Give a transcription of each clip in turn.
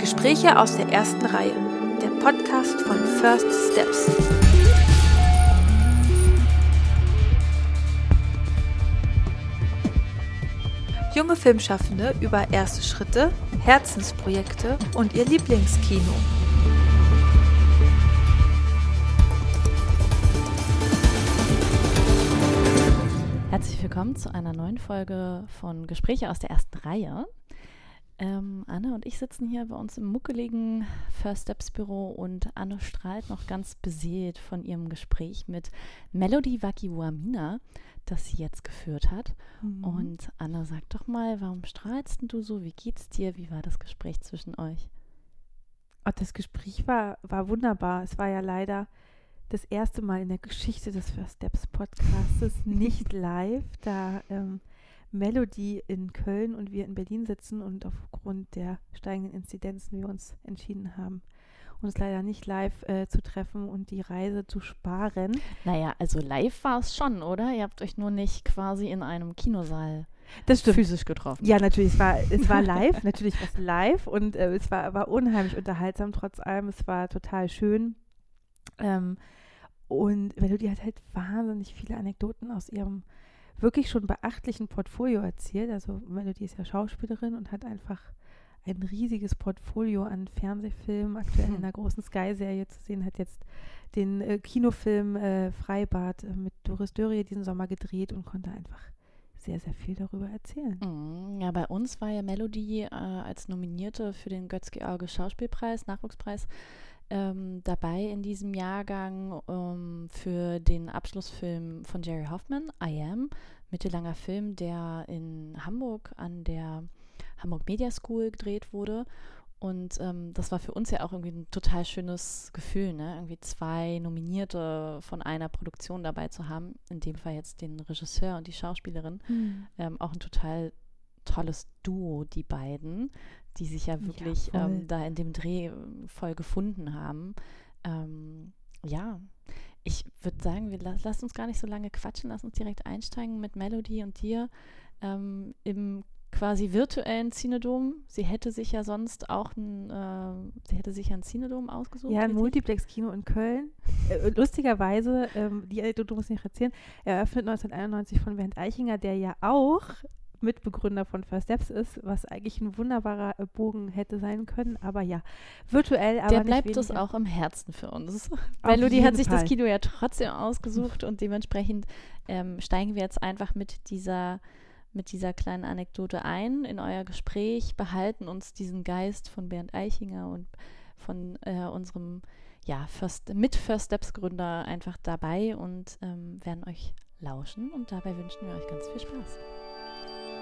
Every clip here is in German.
Gespräche aus der ersten Reihe. Der Podcast von First Steps. Junge Filmschaffende über erste Schritte, Herzensprojekte und ihr Lieblingskino. Herzlich willkommen zu einer neuen Folge von Gespräche aus der ersten Reihe. Ähm, Anne und ich sitzen hier bei uns im muckeligen First Steps Büro und Anne strahlt noch ganz beseelt von ihrem Gespräch mit Melody Wakiwamina, das sie jetzt geführt hat. Mhm. Und Anne, sag doch mal, warum strahlst du so? Wie geht's dir? Wie war das Gespräch zwischen euch? Oh, das Gespräch war, war wunderbar. Es war ja leider das erste Mal in der Geschichte des First Steps Podcasts nicht live, da ähm, Melody in Köln und wir in Berlin sitzen und aufgrund der steigenden Inzidenzen wir uns entschieden haben, uns leider nicht live äh, zu treffen und die Reise zu sparen. Naja, also live war es schon, oder? Ihr habt euch nur nicht quasi in einem Kinosaal das stimmt. physisch getroffen. Ja, natürlich, es war, es war live, natürlich war es live und äh, es war, war unheimlich unterhaltsam trotz allem. Es war total schön. Ähm, und Melody hat halt wahnsinnig viele Anekdoten aus ihrem wirklich schon beachtlichen Portfolio erzählt. Also Melody ist ja Schauspielerin und hat einfach ein riesiges Portfolio an Fernsehfilmen, aktuell in hm. der großen Sky-Serie zu sehen, hat jetzt den äh, Kinofilm äh, Freibad äh, mit Doris Dörrie diesen Sommer gedreht und konnte einfach sehr, sehr viel darüber erzählen. Mm, ja, bei uns war ja Melody äh, als Nominierte für den Götz-George Schauspielpreis, Nachwuchspreis, ähm, dabei in diesem Jahrgang ähm, für den Abschlussfilm von Jerry Hoffman, I Am, mittellanger Film, der in Hamburg an der Hamburg Media School gedreht wurde. Und ähm, das war für uns ja auch irgendwie ein total schönes Gefühl, ne? Irgendwie zwei Nominierte von einer Produktion dabei zu haben. In dem Fall jetzt den Regisseur und die Schauspielerin. Mhm. Ähm, auch ein total tolles Duo, die beiden die sich ja wirklich ja, ähm, da in dem Dreh äh, voll gefunden haben. Ähm, ja, ich würde sagen, wir lass, lass uns gar nicht so lange quatschen, lass uns direkt einsteigen mit Melody und dir ähm, im quasi virtuellen Cinedom. Sie hätte sich ja sonst auch ein, äh, sie hätte sich ja ein Cinedom ausgesucht. Ja, ein Multiplex-Kino in Köln. Äh, lustigerweise, ähm, die Anekdote muss ich nicht erzählen, eröffnet 1991 von Bernd Eichinger, der ja auch Mitbegründer von First Steps ist, was eigentlich ein wunderbarer äh, Bogen hätte sein können. Aber ja, virtuell, aber Der bleibt es auch im Herzen für uns. Melody hat sich Fall. das Kino ja trotzdem ausgesucht und dementsprechend ähm, steigen wir jetzt einfach mit dieser mit dieser kleinen Anekdote ein in euer Gespräch, behalten uns diesen Geist von Bernd Eichinger und von äh, unserem ja, First, mit First Steps Gründer einfach dabei und ähm, werden euch lauschen und dabei wünschen wir euch ganz viel Spaß.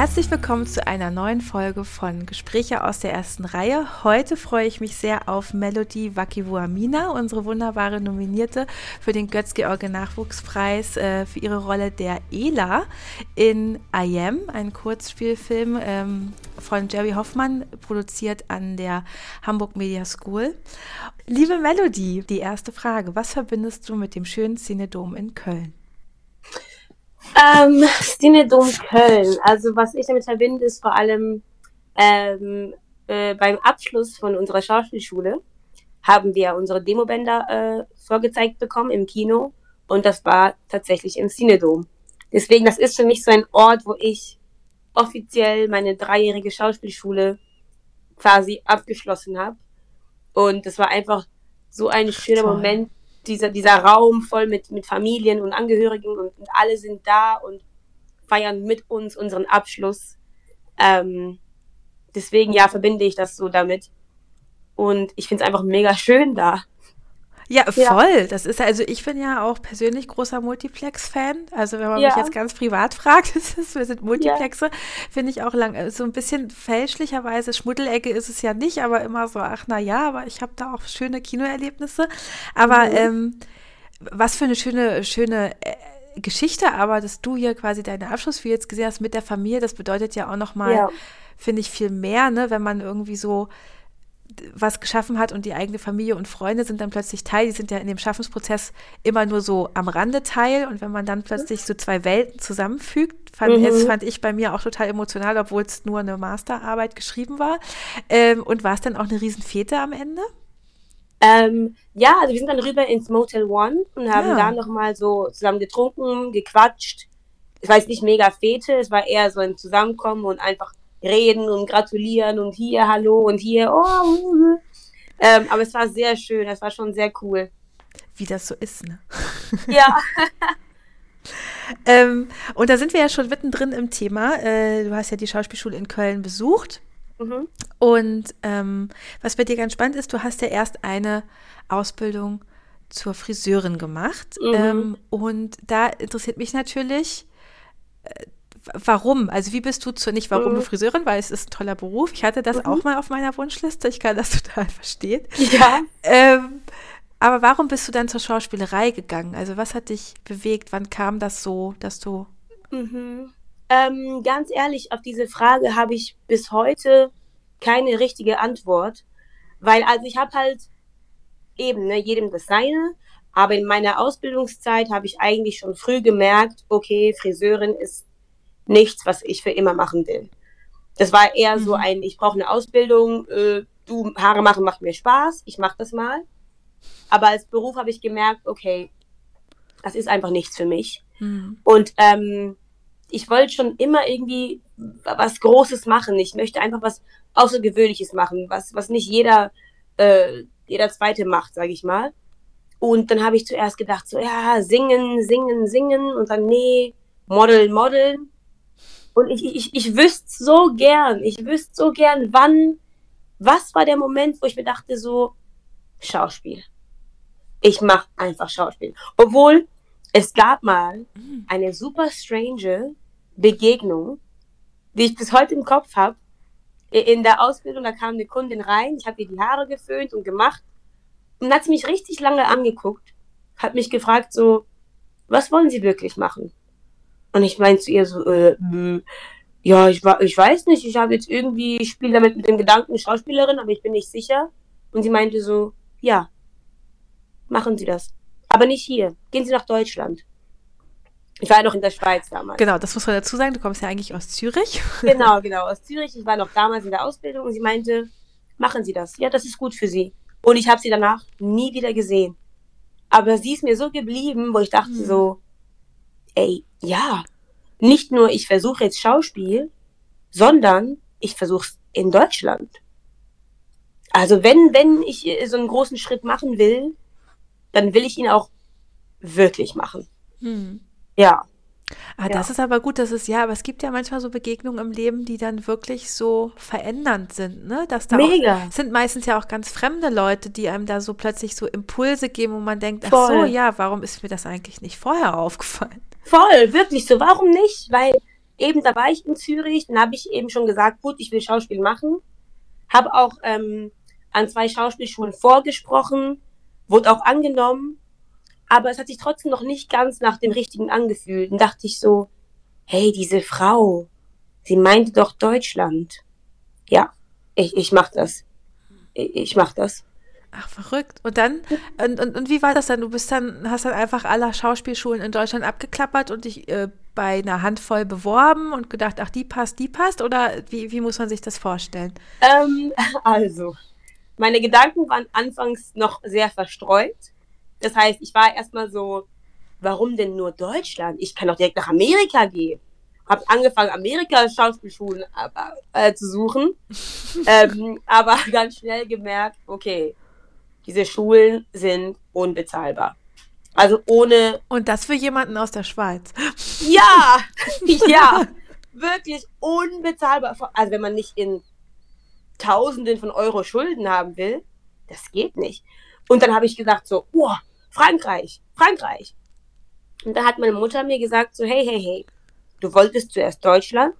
Herzlich willkommen zu einer neuen Folge von Gespräche aus der ersten Reihe. Heute freue ich mich sehr auf Melody Wakiwuamina, unsere wunderbare Nominierte für den Götz-George Nachwuchspreis äh, für ihre Rolle der Ela in I Am, ein Kurzspielfilm ähm, von Jerry Hoffmann, produziert an der Hamburg Media School. Liebe Melody, die erste Frage. Was verbindest du mit dem schönen Cinedom in Köln? Ähm, Cinedom Köln. Also was ich damit verbinde, ist vor allem ähm, äh, beim Abschluss von unserer Schauspielschule haben wir unsere Demobänder äh, vorgezeigt bekommen im Kino und das war tatsächlich im Cinedom. Deswegen, das ist für mich so ein Ort, wo ich offiziell meine dreijährige Schauspielschule quasi abgeschlossen habe. Und das war einfach so ein schöner Toll. Moment, dieser, dieser Raum voll mit, mit Familien und Angehörigen und, und alle sind da und feiern mit uns unseren Abschluss. Ähm, deswegen, ja, verbinde ich das so damit. Und ich finde es einfach mega schön da. Ja, voll. Das ist also, ich bin ja auch persönlich großer Multiplex-Fan. Also, wenn man ja. mich jetzt ganz privat fragt, ist es, wir sind Multiplexe, ja. finde ich auch lang, so ein bisschen fälschlicherweise, Schmuddelecke ist es ja nicht, aber immer so, ach na ja, aber ich habe da auch schöne Kinoerlebnisse. Aber mhm. ähm, was für eine schöne, schöne äh, Geschichte, aber dass du hier quasi deine Abschluss wie jetzt gesehen hast mit der Familie, das bedeutet ja auch nochmal, ja. finde ich, viel mehr, ne, wenn man irgendwie so was geschaffen hat und die eigene Familie und Freunde sind dann plötzlich Teil. Die sind ja in dem Schaffensprozess immer nur so am Rande Teil. Und wenn man dann plötzlich so zwei Welten zusammenfügt, fand, mhm. es, fand ich bei mir auch total emotional, obwohl es nur eine Masterarbeit geschrieben war. Ähm, und war es dann auch eine Riesenfete am Ende? Ähm, ja, also wir sind dann rüber ins Motel One und haben ja. da nochmal so zusammen getrunken, gequatscht. Es war jetzt nicht mega Fete, es war eher so ein Zusammenkommen und einfach reden und gratulieren und hier Hallo und hier oh. Ähm, aber es war sehr schön, es war schon sehr cool. Wie das so ist, ne? Ja. ähm, und da sind wir ja schon mittendrin im Thema. Äh, du hast ja die Schauspielschule in Köln besucht. Mhm. Und ähm, was bei dir ganz spannend ist, du hast ja erst eine Ausbildung zur Friseurin gemacht. Mhm. Ähm, und da interessiert mich natürlich, äh, warum? Also wie bist du zu, nicht warum du Friseurin, weil es ist ein toller Beruf. Ich hatte das mhm. auch mal auf meiner Wunschliste. Ich kann das total verstehen. Ja. Ähm, aber warum bist du dann zur Schauspielerei gegangen? Also was hat dich bewegt? Wann kam das so, dass du... Mhm. Ähm, ganz ehrlich, auf diese Frage habe ich bis heute keine richtige Antwort, weil also ich habe halt eben, ne, jedem das seine, aber in meiner Ausbildungszeit habe ich eigentlich schon früh gemerkt, okay, Friseurin ist nichts, was ich für immer machen will. Das war eher mhm. so ein, ich brauche eine Ausbildung, äh, du, Haare machen macht mir Spaß, ich mache das mal. Aber als Beruf habe ich gemerkt, okay, das ist einfach nichts für mich. Mhm. Und ähm, ich wollte schon immer irgendwie was Großes machen. Ich möchte einfach was Außergewöhnliches machen, was, was nicht jeder, äh, jeder Zweite macht, sage ich mal. Und dann habe ich zuerst gedacht, so, ja, singen, singen, singen. Und dann, nee, Model, modeln. Und ich, ich, ich wüsste so gern, ich wüsste so gern, wann, was war der Moment, wo ich mir dachte, so, Schauspiel. Ich mache einfach Schauspiel. Obwohl, es gab mal mhm. eine super strange Begegnung, die ich bis heute im Kopf habe. In der Ausbildung, da kam eine Kundin rein, ich habe ihr die Haare geföhnt und gemacht und hat sie mich richtig lange angeguckt, hat mich gefragt so, was wollen Sie wirklich machen? Und ich meinte zu ihr so, äh, ja, ich, ich weiß nicht, ich habe jetzt irgendwie, ich spiele damit mit dem Gedanken Schauspielerin, aber ich bin nicht sicher. Und sie meinte so, ja, machen Sie das. Aber nicht hier. Gehen Sie nach Deutschland. Ich war ja noch in der Schweiz damals. Genau, das muss man dazu sagen. Du kommst ja eigentlich aus Zürich. Genau, genau, aus Zürich. Ich war noch damals in der Ausbildung und sie meinte, machen Sie das. Ja, das ist gut für Sie. Und ich habe sie danach nie wieder gesehen. Aber sie ist mir so geblieben, wo ich dachte mhm. so, ey, ja, nicht nur ich versuche jetzt Schauspiel, sondern ich versuche es in Deutschland. Also wenn, wenn ich so einen großen Schritt machen will, dann will ich ihn auch wirklich machen. Hm. Ja. Ah, das ja. ist aber gut, das ist ja, aber es gibt ja manchmal so Begegnungen im Leben, die dann wirklich so verändernd sind, ne? Dass da Mega. Auch, sind meistens ja auch ganz fremde Leute, die einem da so plötzlich so Impulse geben, wo man denkt, ach so, ja, warum ist mir das eigentlich nicht vorher aufgefallen? Voll, wirklich so, warum nicht? Weil eben da war ich in Zürich, dann habe ich eben schon gesagt, gut, ich will Schauspiel machen, habe auch ähm, an zwei Schauspielschulen vorgesprochen, wurde auch angenommen, aber es hat sich trotzdem noch nicht ganz nach dem Richtigen angefühlt. Und dachte ich so, hey, diese Frau, sie meinte doch Deutschland. Ja, ich, ich mach das. Ich, ich mach das. Ach, verrückt. Und dann, und, und, und wie war das dann? Du bist dann, hast dann einfach alle Schauspielschulen in Deutschland abgeklappert und dich äh, bei einer Handvoll beworben und gedacht, ach, die passt, die passt? Oder wie, wie muss man sich das vorstellen? Ähm, also, meine Gedanken waren anfangs noch sehr verstreut. Das heißt, ich war erstmal so, warum denn nur Deutschland? Ich kann doch direkt nach Amerika gehen. Hab angefangen, Amerika Schauspielschulen äh, äh, zu suchen, ähm, aber ganz schnell gemerkt, okay, diese Schulen sind unbezahlbar. Also ohne. Und das für jemanden aus der Schweiz. Ja, ja, wirklich unbezahlbar. Also wenn man nicht in Tausenden von Euro Schulden haben will, das geht nicht. Und dann habe ich gesagt so, oh, Frankreich, Frankreich. Und da hat meine Mutter mir gesagt so, hey, hey, hey, du wolltest zuerst Deutschland,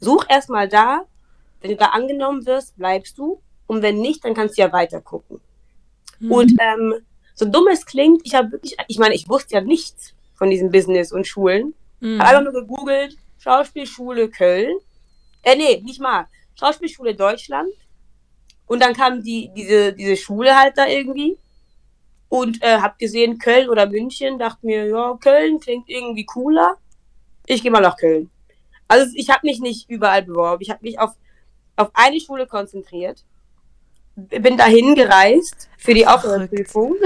such erstmal da, wenn du da angenommen wirst, bleibst du. Und wenn nicht, dann kannst du ja weiter gucken. Mhm. Und ähm, so dumm es klingt, ich habe wirklich, ich meine, ich wusste ja nichts von diesem Business und Schulen. Mhm. Habe einfach nur gegoogelt, Schauspielschule Köln. Äh, nee, nicht mal. Schauspielschule Deutschland. Und dann kam die, diese, diese Schule halt da irgendwie und äh, hab gesehen Köln oder München, dachte mir, ja, Köln klingt irgendwie cooler. Ich gehe mal nach Köln. Also ich habe mich nicht überall beworben. Ich habe mich auf, auf eine Schule konzentriert. Bin dahin gereist für die Aufnahmeprüfung.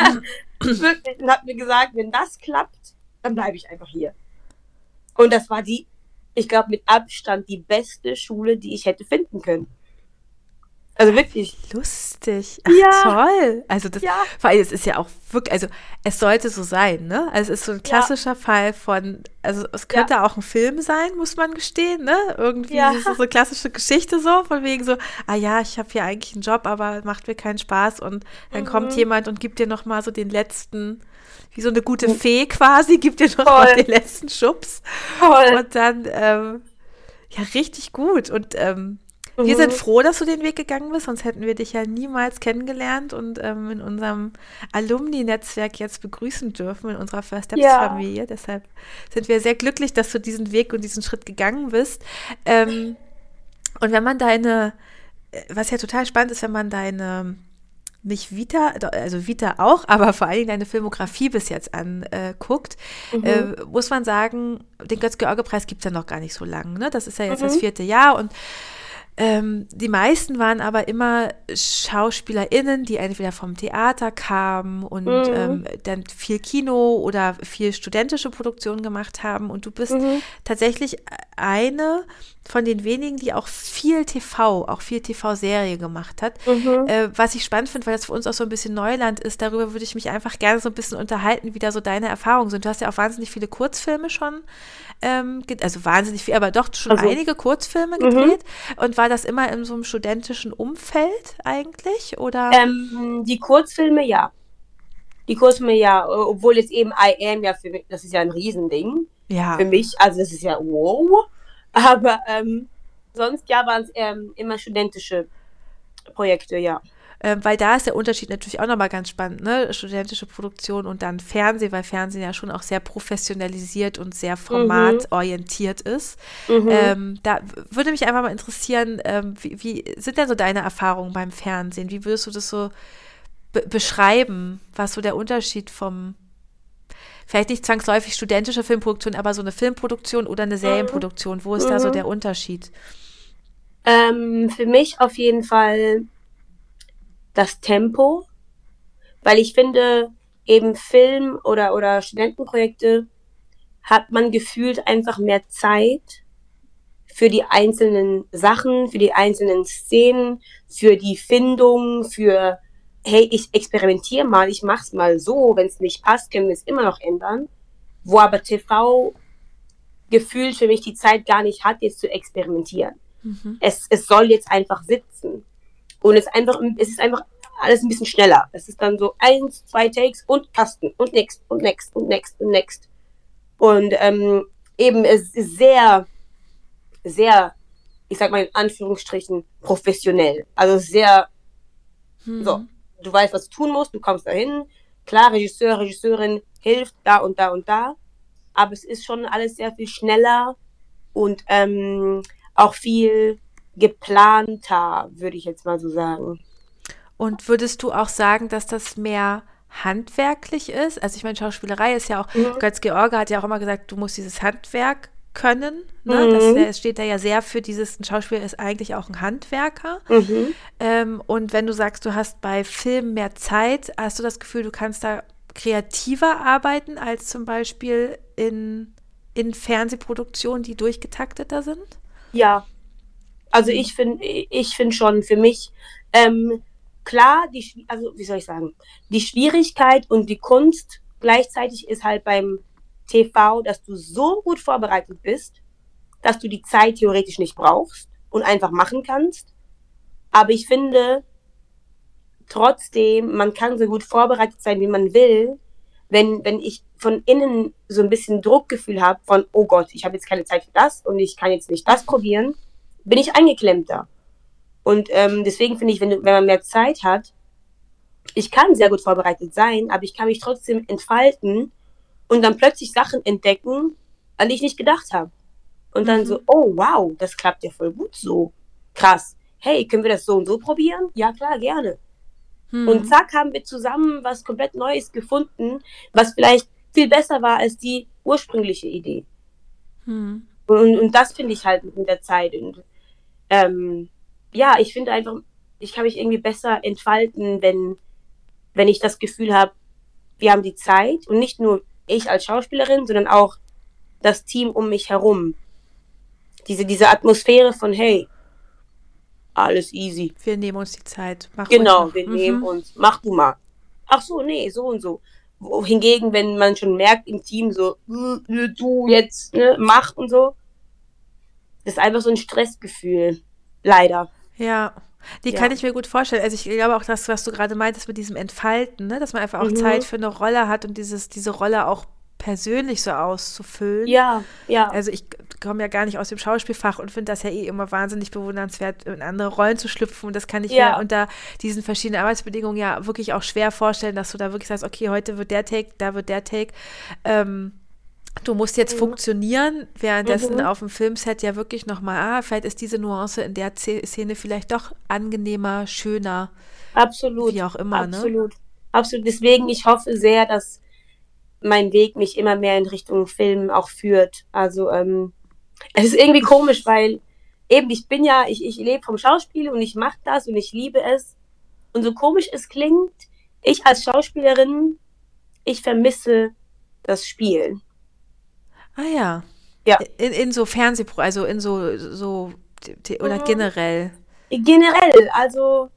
Wirklich, und habe mir gesagt, wenn das klappt, dann bleibe ich einfach hier. Und das war die, ich glaube, mit Abstand die beste Schule, die ich hätte finden können. Also wirklich. Lustig. Ach, ja. toll. Also das, Ja. vor allem, es ist ja auch wirklich, also es sollte so sein, ne? Also es ist so ein klassischer Fall von, also es könnte auch ein Film sein, muss man gestehen, ne? Irgendwie Ja. ist es so eine klassische Geschichte so, von wegen so, ah ja, ich habe hier eigentlich einen Job, aber macht mir keinen Spaß und dann kommt Mhm. jemand und gibt dir nochmal so den letzten, wie so eine gute Fee quasi, gibt dir nochmal Voll. den letzten Schubs. Toll. Und dann, ähm, ja, richtig gut. Und ähm, wir Mhm. sind froh, dass du den Weg gegangen bist, sonst hätten wir dich ja niemals kennengelernt und ähm, in unserem Alumni-Netzwerk jetzt begrüßen dürfen, in unserer First Steps-Familie. Deshalb sind wir sehr glücklich, dass du diesen Weg und diesen Schritt gegangen bist. Ähm, und wenn man deine, äh, was ja total spannend ist, wenn man deine nicht Vita, also Vita auch, aber vor allen Dingen deine Filmografie bis jetzt anguckt, Mhm. äh, muss man sagen, den Götz-George-Preis gibt es ja noch gar nicht so lange. Ne? Das ist ja jetzt Mhm. das vierte Jahr und ähm, die meisten waren aber immer SchauspielerInnen, die entweder vom Theater kamen und Mhm. ähm, dann viel Kino oder viel studentische Produktionen gemacht haben. Und du bist Mhm. tatsächlich eine von den wenigen, die auch viel TV, auch viel TV-Serie gemacht hat. Mhm. Äh, was ich spannend finde, weil das für uns auch so ein bisschen Neuland ist, darüber würde ich mich einfach gerne so ein bisschen unterhalten, wie da so deine Erfahrungen sind. Du hast ja auch wahnsinnig viele Kurzfilme schon, ähm, also wahnsinnig viel, aber doch schon Also- einige Kurzfilme Mhm. gedreht. Und war das immer in so einem studentischen Umfeld eigentlich? Oder? Ähm, die Kurzfilme, ja. Die Kurzfilme, ja. Obwohl jetzt eben I Am ja für mich, das ist ja ein Riesending ja. für mich. Also das ist ja wow. Aber ähm, sonst ja waren es ähm, immer studentische Projekte, ja. Ähm, weil da ist der Unterschied natürlich auch nochmal ganz spannend, ne? Studentische Produktion und dann Fernsehen, weil Fernsehen ja schon auch sehr professionalisiert und sehr formatorientiert ist. Mhm. Ähm, da würde mich einfach mal interessieren, ähm, wie, wie sind denn so deine Erfahrungen beim Fernsehen? Wie würdest du das so be beschreiben, was so der Unterschied vom, vielleicht nicht zwangsläufig studentische Filmproduktion, aber so eine Filmproduktion oder eine Serienproduktion, wo ist da so Mhm. der Unterschied? Ähm, für mich auf jeden Fall das Tempo, weil ich finde, eben Film oder, oder Studentenprojekte hat man gefühlt einfach mehr Zeit für die einzelnen Sachen, für die einzelnen Szenen, für die Findung, für, hey, ich experimentiere mal, ich mach's mal so, wenn es nicht passt, können wir es immer noch ändern. Wo aber TV gefühlt für mich die Zeit gar nicht hat, jetzt zu experimentieren Mhm. es, es soll jetzt einfach sitzen. Und es, einfach, es ist einfach alles ein bisschen schneller. Es ist dann so eins, zwei Takes und Kasten und next und next und next und next. Und ähm, eben es ist sehr, sehr, ich sag mal in Anführungsstrichen, professionell. Also sehr, Hm. so, du weißt, was du tun musst, du kommst dahin. Klar, Regisseur, Regisseurin hilft da und da und da. Aber es ist schon alles sehr viel schneller und ähm, auch viel geplanter, würde ich jetzt mal so sagen. Und würdest du auch sagen, dass das mehr handwerklich ist? Also ich meine, Schauspielerei ist ja auch, Mhm. Götz George hat ja auch immer gesagt, du musst dieses Handwerk können. Ne? Das Mhm. wär- steht da ja sehr für dieses, ein Schauspieler ist eigentlich auch ein Handwerker. Mhm. Ähm, und wenn du sagst, du hast bei Filmen mehr Zeit, hast du das Gefühl, du kannst da kreativer arbeiten als zum Beispiel in, in Fernsehproduktionen, die durchgetakteter sind? Ja. Also ich finde, ich finde schon für mich, ähm, klar, die, also wie soll ich sagen, die Schwierigkeit und die Kunst gleichzeitig ist halt beim TV, dass du so gut vorbereitet bist, dass du die Zeit theoretisch nicht brauchst und einfach machen kannst. Aber ich finde trotzdem, man kann so gut vorbereitet sein, wie man will, wenn, wenn ich von innen so ein bisschen Druckgefühl habe von, oh Gott, ich habe jetzt keine Zeit für das und ich kann jetzt nicht das probieren, bin ich eingeklemmter. Und ähm, deswegen finde ich, wenn, wenn man mehr Zeit hat, ich kann sehr gut vorbereitet sein, aber ich kann mich trotzdem entfalten und dann plötzlich Sachen entdecken, an die ich nicht gedacht habe. Und dann Mhm. so, oh wow, das klappt ja voll gut so. Krass. hey, können wir das so und so probieren? Ja, klar, gerne. Hm. Und zack, haben wir zusammen was komplett Neues gefunden, was vielleicht viel besser war als die ursprüngliche Idee. Hm. Und, und das finde ich halt mit der Zeit. Und ähm, ja, ich finde einfach, ich kann mich irgendwie besser entfalten, wenn, wenn ich das Gefühl habe, wir haben die Zeit und nicht nur ich als Schauspielerin, sondern auch das Team um mich herum. Diese, diese Atmosphäre von, hey, alles easy. Wir nehmen uns die Zeit. Mach Genau, wir noch. nehmen Mhm. uns, mach du mal. Ach so, nee, so und so. Wohingegen, wenn man schon merkt im Team so, "Äh, du jetzt, ne, mach und so, das ist einfach so ein Stressgefühl. Leider. Ja, die Ja. kann ich mir gut vorstellen. Also ich glaube auch das, was du gerade meintest mit diesem Entfalten, ne? dass man einfach auch Mhm. Zeit für eine Rolle hat und dieses, diese Rolle auch persönlich so auszufüllen. Ja, ja. Also ich komme ja gar nicht aus dem Schauspielfach und finde das ja eh immer wahnsinnig bewundernswert, in andere Rollen zu schlüpfen. Und das kann ich Ja. mir unter diesen verschiedenen Arbeitsbedingungen ja wirklich auch schwer vorstellen, dass du da wirklich sagst, okay, heute wird der Take, da wird der Take. Ähm, du musst jetzt funktionieren, währenddessen Mhm. auf dem Filmset ja wirklich nochmal, ah, vielleicht ist diese Nuance in der Ze- Szene vielleicht doch angenehmer, schöner, Absolut. wie auch immer, ne? Absolut. Absolut. Deswegen, ich hoffe sehr, dass mein Weg mich immer mehr in Richtung Film auch führt. Also, ähm, es ist irgendwie komisch, weil eben ich bin ja, ich, ich lebe vom Schauspiel und ich mache das und ich liebe es. Und so komisch es klingt, ich als Schauspielerin, ich vermisse das Spielen. Ah ja. Ja. In, in so Fernsehpro, also in so, so oder generell. Generell, also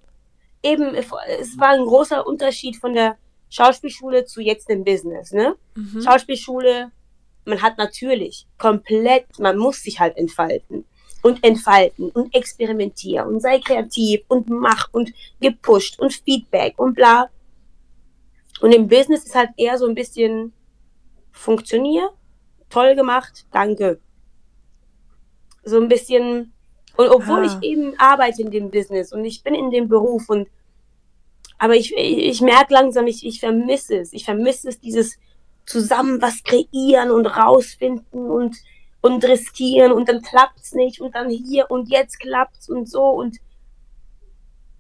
eben, es war ein großer Unterschied von der Schauspielschule zu jetzt dem Business, ne? Mhm. Schauspielschule, man hat natürlich komplett, man muss sich halt entfalten und entfalten und experimentieren und sei kreativ und mach und gepusht und Feedback und bla. Und im Business ist halt eher so ein bisschen funktionier, toll gemacht, danke. So ein bisschen, und obwohl Ah. ich eben arbeite in dem Business und ich bin in dem Beruf und aber ich, ich, ich merke langsam, ich, ich vermisse es. Ich vermisse es, dieses zusammen was kreieren und rausfinden und, und riskieren und dann klappt's nicht und dann hier und jetzt klappt's und so und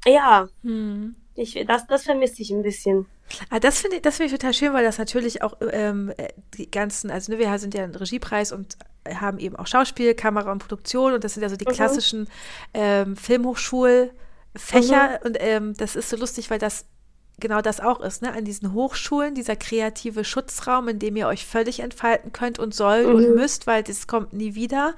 ja, Hm. Ich, das, das vermisse ich ein bisschen. Ah, das finde ich, das finde ich total schön, weil das natürlich auch ähm, äh, die ganzen, also ne, wir sind ja ein Regiepreis und haben eben auch Schauspiel, Kamera und Produktion und das sind ja so die Mhm. klassischen ähm, Filmhochschulfächer und ähm, das ist so lustig, weil das genau das auch ist, ne? An diesen Hochschulen, dieser kreative Schutzraum, in dem ihr euch völlig entfalten könnt und sollt und Mhm. müsst, weil das kommt nie wieder.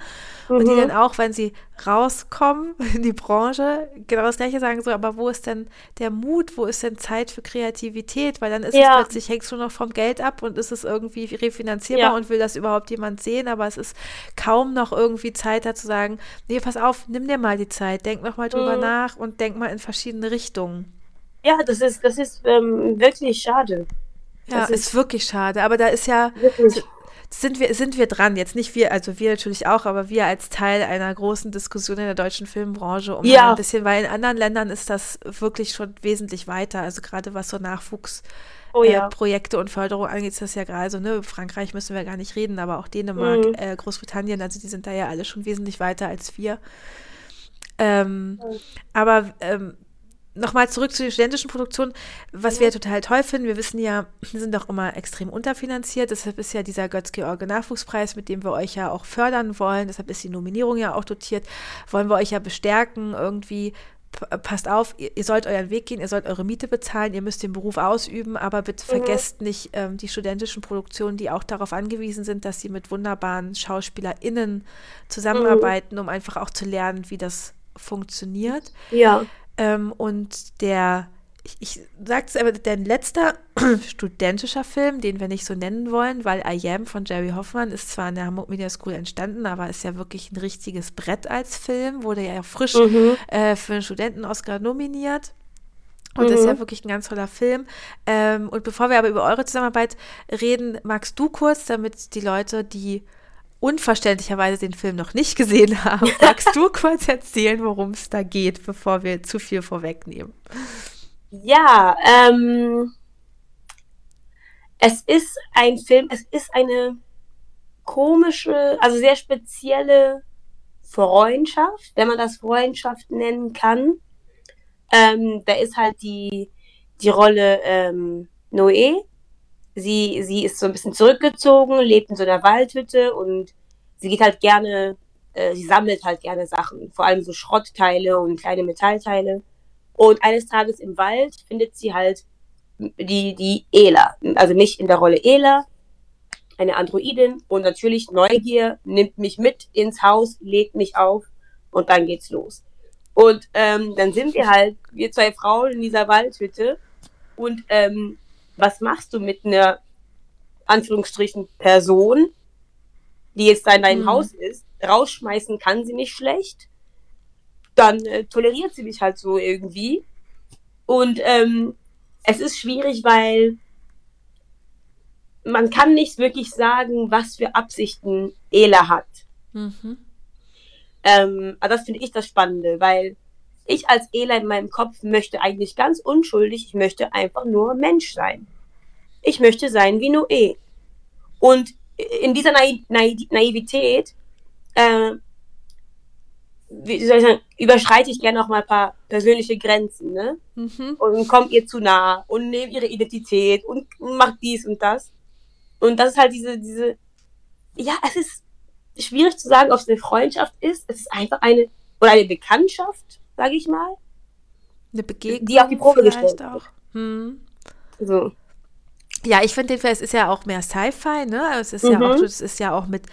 Und die Mhm. dann auch, wenn sie rauskommen in die Branche, genau das gleiche sagen so, aber wo ist denn der Mut, wo ist denn Zeit für Kreativität? Weil dann ist es Ja. plötzlich, hängst du noch vom Geld ab und ist es irgendwie refinanzierbar Ja. und will das überhaupt jemand sehen, aber es ist kaum noch irgendwie Zeit da zu sagen, nee, pass auf, nimm dir mal die Zeit, denk noch mal drüber Mhm. nach und denk mal in verschiedene Richtungen. Ja, das ist, das ist ähm, wirklich schade. Ja, Das ist, ist- wirklich schade, aber da ist ja, Wirklich. sind wir, sind wir dran, jetzt nicht wir, also wir natürlich auch, aber wir als Teil einer großen Diskussion in der deutschen Filmbranche um Ja. ein bisschen, weil in anderen Ländern ist das wirklich schon wesentlich weiter, also gerade was so Nachwuchs Oh äh, ja. Projekte und Förderung angeht, ist das ja gerade so, ne, Frankreich müssen wir gar nicht reden, aber auch Dänemark, Mhm. äh, Großbritannien, also die sind da ja alle schon wesentlich weiter als wir. Ähm, aber ähm, nochmal zurück zu den studentischen Produktionen, was wir ja. total toll finden, wir wissen ja, wir sind doch immer extrem unterfinanziert, deshalb ist ja dieser Götz-George Nachwuchspreis, mit dem wir euch ja auch fördern wollen, deshalb ist die Nominierung ja auch dotiert, wollen wir euch ja bestärken, irgendwie passt auf, ihr, sollt euren Weg gehen, ihr sollt eure Miete bezahlen, ihr müsst den Beruf ausüben, aber bitte vergesst nicht ähm, die studentischen Produktionen, die auch darauf angewiesen sind, dass sie mit wunderbaren SchauspielerInnen zusammenarbeiten, um einfach auch zu lernen, wie das funktioniert. Ja. Ähm, und der, ich, ich sag's aber, dein letzter studentischer Film, den wir nicht so nennen wollen, weil I Am von Jerry Hoffmann ist zwar an der Hamburg Media School entstanden, aber ist ja wirklich ein richtiges Brett als Film, wurde ja frisch Mhm. äh, für einen Studenten-Oscar nominiert. Und das ist ja wirklich ein ganz toller Film. Ähm, und bevor wir aber über eure Zusammenarbeit reden, magst du kurz, damit die Leute, die unverständlicherweise den Film noch nicht gesehen haben, magst du kurz erzählen, worum es da geht, bevor wir zu viel vorwegnehmen? Ja, ähm, es ist ein Film, es ist eine komische, also sehr spezielle Freundschaft, wenn man das Freundschaft nennen kann. Ähm, da ist halt die, die Rolle ähm, Noé. Sie, sie ist so ein bisschen zurückgezogen, lebt in so einer Waldhütte und sie geht halt gerne, äh, sie sammelt halt gerne Sachen, vor allem so Schrottteile und kleine Metallteile. Und eines Tages im Wald findet sie halt die, die Ela, also mich in der Rolle Ela, eine Androidin und natürlich Neugier nimmt mich mit ins Haus, legt mich auf und dann geht's los. Und ähm, dann sind wir halt, wir zwei Frauen in dieser Waldhütte und ähm, was machst du mit einer Anführungsstrichen Person, die jetzt da in deinem mhm. Haus ist? Rausschmeißen kann sie nicht schlecht. Dann äh, toleriert sie mich halt so irgendwie. Und ähm, es ist schwierig, weil man kann nicht wirklich sagen, was für Absichten Ela hat. Mhm. Ähm, aber das finde ich das Spannende, weil ich als Ela in meinem Kopf möchte eigentlich ganz unschuldig, ich möchte einfach nur Mensch sein. Ich möchte sein wie Noé. Und in dieser Naiv Naiv Naivität, äh, wie soll ich sagen, überschreite ich gerne auch mal ein paar persönliche Grenzen, ne? Mhm. Und kommt ihr zu nah und nehmt ihre Identität und macht dies und das. Und das ist halt diese, diese, ja, es ist schwierig zu sagen, ob es eine Freundschaft ist. Es ist einfach eine, oder eine Bekanntschaft, sage ich mal. Eine Begegnung. Die auf die Probe gestellt auch. Hm. So. Ja, ich finde den Film, es ist ja auch mehr Sci-Fi, ne? Es ist mhm. ja auch, es ist ja auch mit,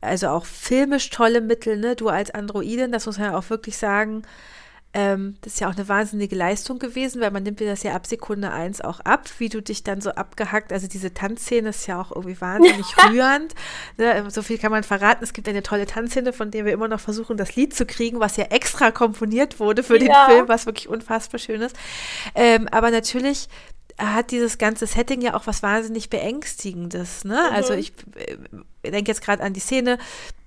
also auch filmisch tolle Mittel, ne? Du als Androidin, das muss man ja auch wirklich sagen. Ähm, das ist ja auch eine wahnsinnige Leistung gewesen, weil man nimmt dir das ja ab Sekunde eins auch ab, wie du dich dann so abgehackt, also diese Tanzszene ist ja auch irgendwie wahnsinnig rührend. Ne? So viel kann man verraten. Es gibt eine tolle Tanzszene, von der wir immer noch versuchen, das Lied zu kriegen, was ja extra komponiert wurde für den ja. Film, was wirklich unfassbar schön ist. Ähm, aber natürlich hat dieses ganze Setting ja auch was wahnsinnig Beängstigendes. Ne? Mhm. Also ich äh, denke jetzt gerade an die Szene,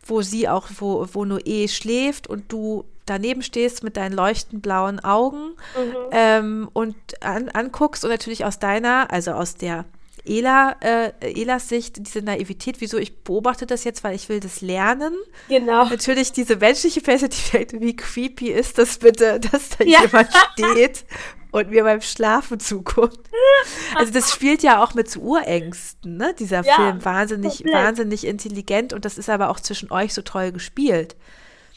wo sie auch, wo, wo Noé schläft und du daneben stehst mit deinen leuchtend blauen Augen mhm. ähm, und an, anguckst und natürlich aus deiner, also aus der Ela, äh, Elas Sicht, diese Naivität, wieso ich beobachte das jetzt, weil ich will das lernen. Genau. Natürlich diese menschliche Perspektive, wie creepy ist das bitte, dass da ja. jemand steht und mir beim Schlafen zuguckt. Also das spielt ja auch mit so Urängsten, ne? Dieser ja, Film wahnsinnig, komplett. wahnsinnig intelligent und das ist aber auch zwischen euch so toll gespielt.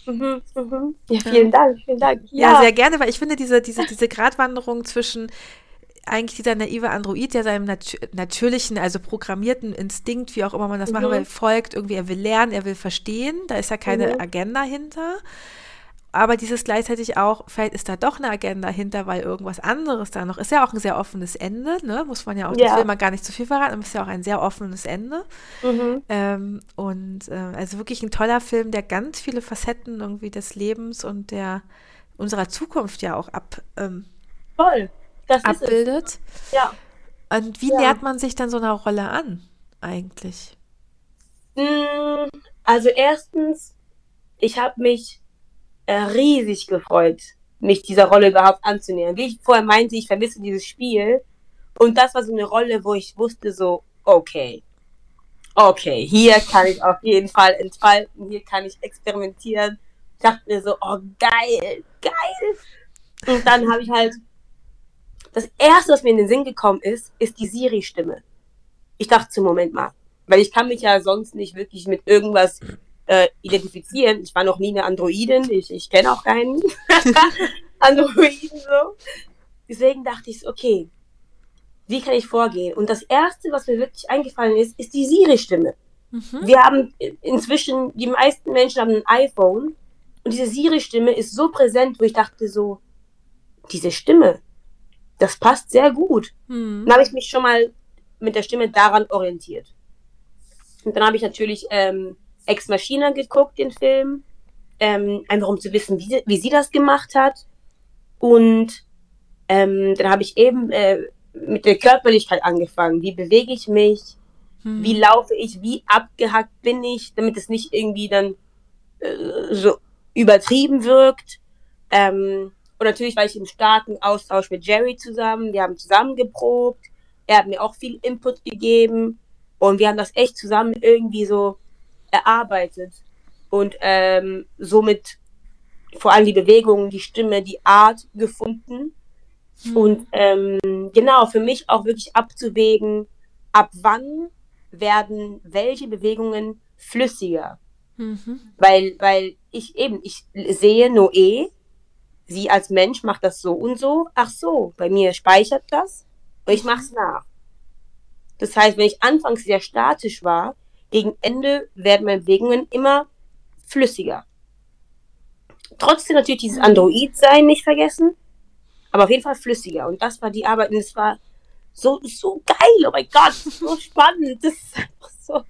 Mhm, mhm. Ja, vielen Dank, vielen Dank. Ja. ja, sehr gerne, weil ich finde diese, diese, diese Gratwanderung zwischen eigentlich dieser naive Android, der seinem nat natürlichen, also programmierten Instinkt, wie auch immer man das mhm. machen will, folgt. Irgendwie, er will lernen, er will verstehen. Da ist ja keine mhm. Agenda hinter aber dieses gleichzeitig auch, vielleicht ist da doch eine Agenda hinter, weil irgendwas anderes da noch ist. Ja auch ein sehr offenes Ende, ne? Muss man ja auch, ja. das will man gar nicht zu viel verraten, aber es ist ja auch ein sehr offenes Ende. Mhm. Ähm, und äh, also wirklich ein toller Film, der ganz viele Facetten irgendwie des Lebens und der unserer Zukunft ja auch ab, ähm, Voll. Das abbildet. Ja. Und wie ja. nähert man sich dann so einer Rolle an, eigentlich? Mm, also erstens, ich habe mich riesig gefreut, mich dieser Rolle überhaupt anzunähern. Wie ich vorher meinte, ich vermisse dieses Spiel. Und das war so eine Rolle, wo ich wusste so, okay, okay, hier kann ich auf jeden Fall entfalten, hier kann ich experimentieren. Ich dachte mir so, oh geil, geil. Und dann habe ich halt, das erste, was mir in den Sinn gekommen ist, ist die Siri-Stimme. Ich dachte Moment mal, weil ich kann mich ja sonst nicht wirklich mit irgendwas äh, identifizieren. Ich war noch nie eine Androidin, ich, ich kenne auch keinen Androiden so. Deswegen dachte ich, okay, wie kann ich vorgehen? Und das Erste, was mir wirklich eingefallen ist, ist die Siri-Stimme. Mhm. Wir haben inzwischen, die meisten Menschen haben ein iPhone und diese Siri-Stimme ist so präsent, wo ich dachte so, diese Stimme, das passt sehr gut. Mhm. Dann habe ich mich schon mal mit der Stimme daran orientiert. Und dann habe ich natürlich ähm, Ex Machina geguckt, den Film. Ähm, einfach um zu wissen, wie, wie sie das gemacht hat. Und ähm, dann habe ich eben äh, mit der Körperlichkeit angefangen. Wie bewege ich mich? Hm. Wie laufe ich? Wie abgehackt bin ich? Damit es nicht irgendwie dann äh, so übertrieben wirkt. Ähm, und natürlich war ich im starken Austausch mit Jerry zusammen. Wir haben zusammen geprobt. Er hat mir auch viel Input gegeben. Und wir haben das echt zusammen irgendwie so erarbeitet. und ähm, somit vor allem die Bewegung, die Stimme, die Art gefunden. Mhm. Und ähm, genau, für mich auch wirklich abzuwägen, ab wann werden welche Bewegungen flüssiger. Mhm. Weil, weil ich eben, ich sehe Noé, sie als Mensch macht das so und so. Ach so, bei mir speichert das und ich mache es nach. Das heißt, wenn ich anfangs sehr statisch war, gegen Ende werden meine Bewegungen immer flüssiger. Trotzdem natürlich dieses mhm. Android-Sein nicht vergessen, aber auf jeden Fall flüssiger. Und das war die Arbeit und es war so, so geil. Oh mein Gott, so spannend. Das ist einfach so.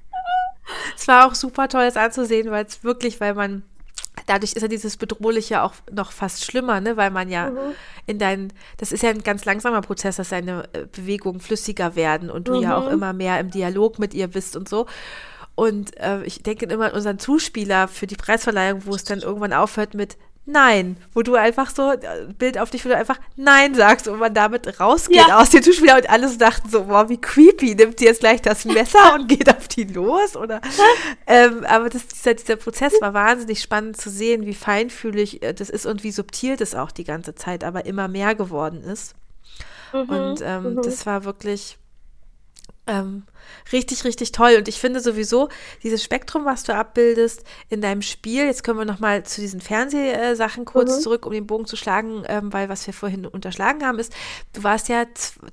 Es war auch super toll, das anzusehen, weil es wirklich, weil man dadurch ist ja dieses Bedrohliche auch noch fast schlimmer, ne? weil man ja mhm. in deinen, das ist ja ein ganz langsamer Prozess, dass deine äh, Bewegungen flüssiger werden und du mhm. ja auch mhm. immer mehr im Dialog mit ihr bist und so. Und äh, ich denke immer an unseren Zuspieler für die Preisverleihung, wo es dann irgendwann aufhört mit Nein, wo du einfach so, äh, Bild auf dich, wo du einfach Nein sagst und man damit rausgeht ja. aus dem Zuspieler und alle so dachten so, wow, wie creepy, nimmt sie jetzt gleich das Messer und geht auf die los oder, ähm, aber das, dieser, dieser Prozess war wahnsinnig spannend zu sehen, wie feinfühlig äh, das ist und wie subtil das auch die ganze Zeit aber immer mehr geworden ist. Mhm, und ähm, mhm. das war wirklich, ähm, richtig, richtig toll. Und ich finde sowieso dieses Spektrum, was du abbildest in deinem Spiel, jetzt können wir nochmal zu diesen Fernsehsachen kurz mhm. zurück, um den Bogen zu schlagen, ähm, weil was wir vorhin unterschlagen haben, ist, du warst ja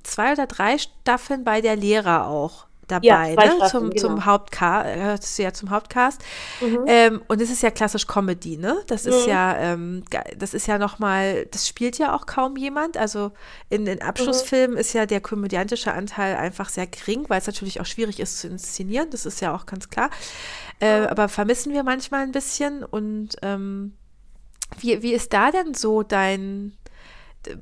zwei oder drei Staffeln bei der Lehrer auch dabei, ja, ne? Staffeln, zum, genau. zum Hauptcast, du ja zum Hauptcast. Mhm. Ähm, und es ist ja klassisch Comedy, ne? Das mhm. ist ja, ähm, das ist ja nochmal, das spielt ja auch kaum jemand. Also in den Abschlussfilmen mhm. ist ja der komödiantische Anteil einfach sehr gering, weil es natürlich auch schwierig ist zu inszenieren, das ist ja auch ganz klar. Äh, aber vermissen wir manchmal ein bisschen und ähm, wie, wie ist da denn so dein,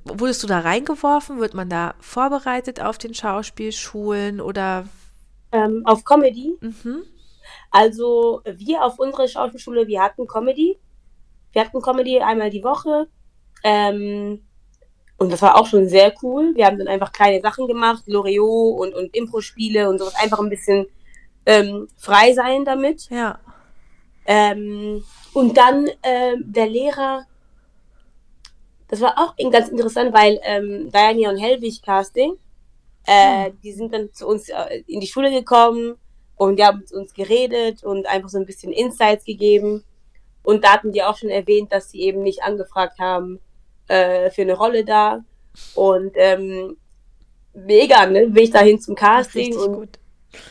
wurdest du da reingeworfen? Wird man da vorbereitet auf den Schauspielschulen oder ähm, auf Comedy. Mhm. Also wir auf unserer Schauspielschule, wir hatten Comedy. Wir hatten Comedy einmal die Woche. Ähm, und das war auch schon sehr cool. Wir haben dann einfach kleine Sachen gemacht, Loriot und, und Impro-Spiele und sowas. Einfach ein bisschen ähm, frei sein damit. Ja. Ähm, und dann ähm, der Lehrer, das war auch ganz interessant, weil ähm, Diane und Hellwig Casting, äh, die sind dann zu uns äh, in die Schule gekommen und die haben mit uns geredet und einfach so ein bisschen Insights gegeben. Und da hatten die auch schon erwähnt, dass sie eben nicht angefragt haben äh, für eine Rolle da. Und ähm, mega, ne? Bin ich dahin zum Casting Richtig und gut.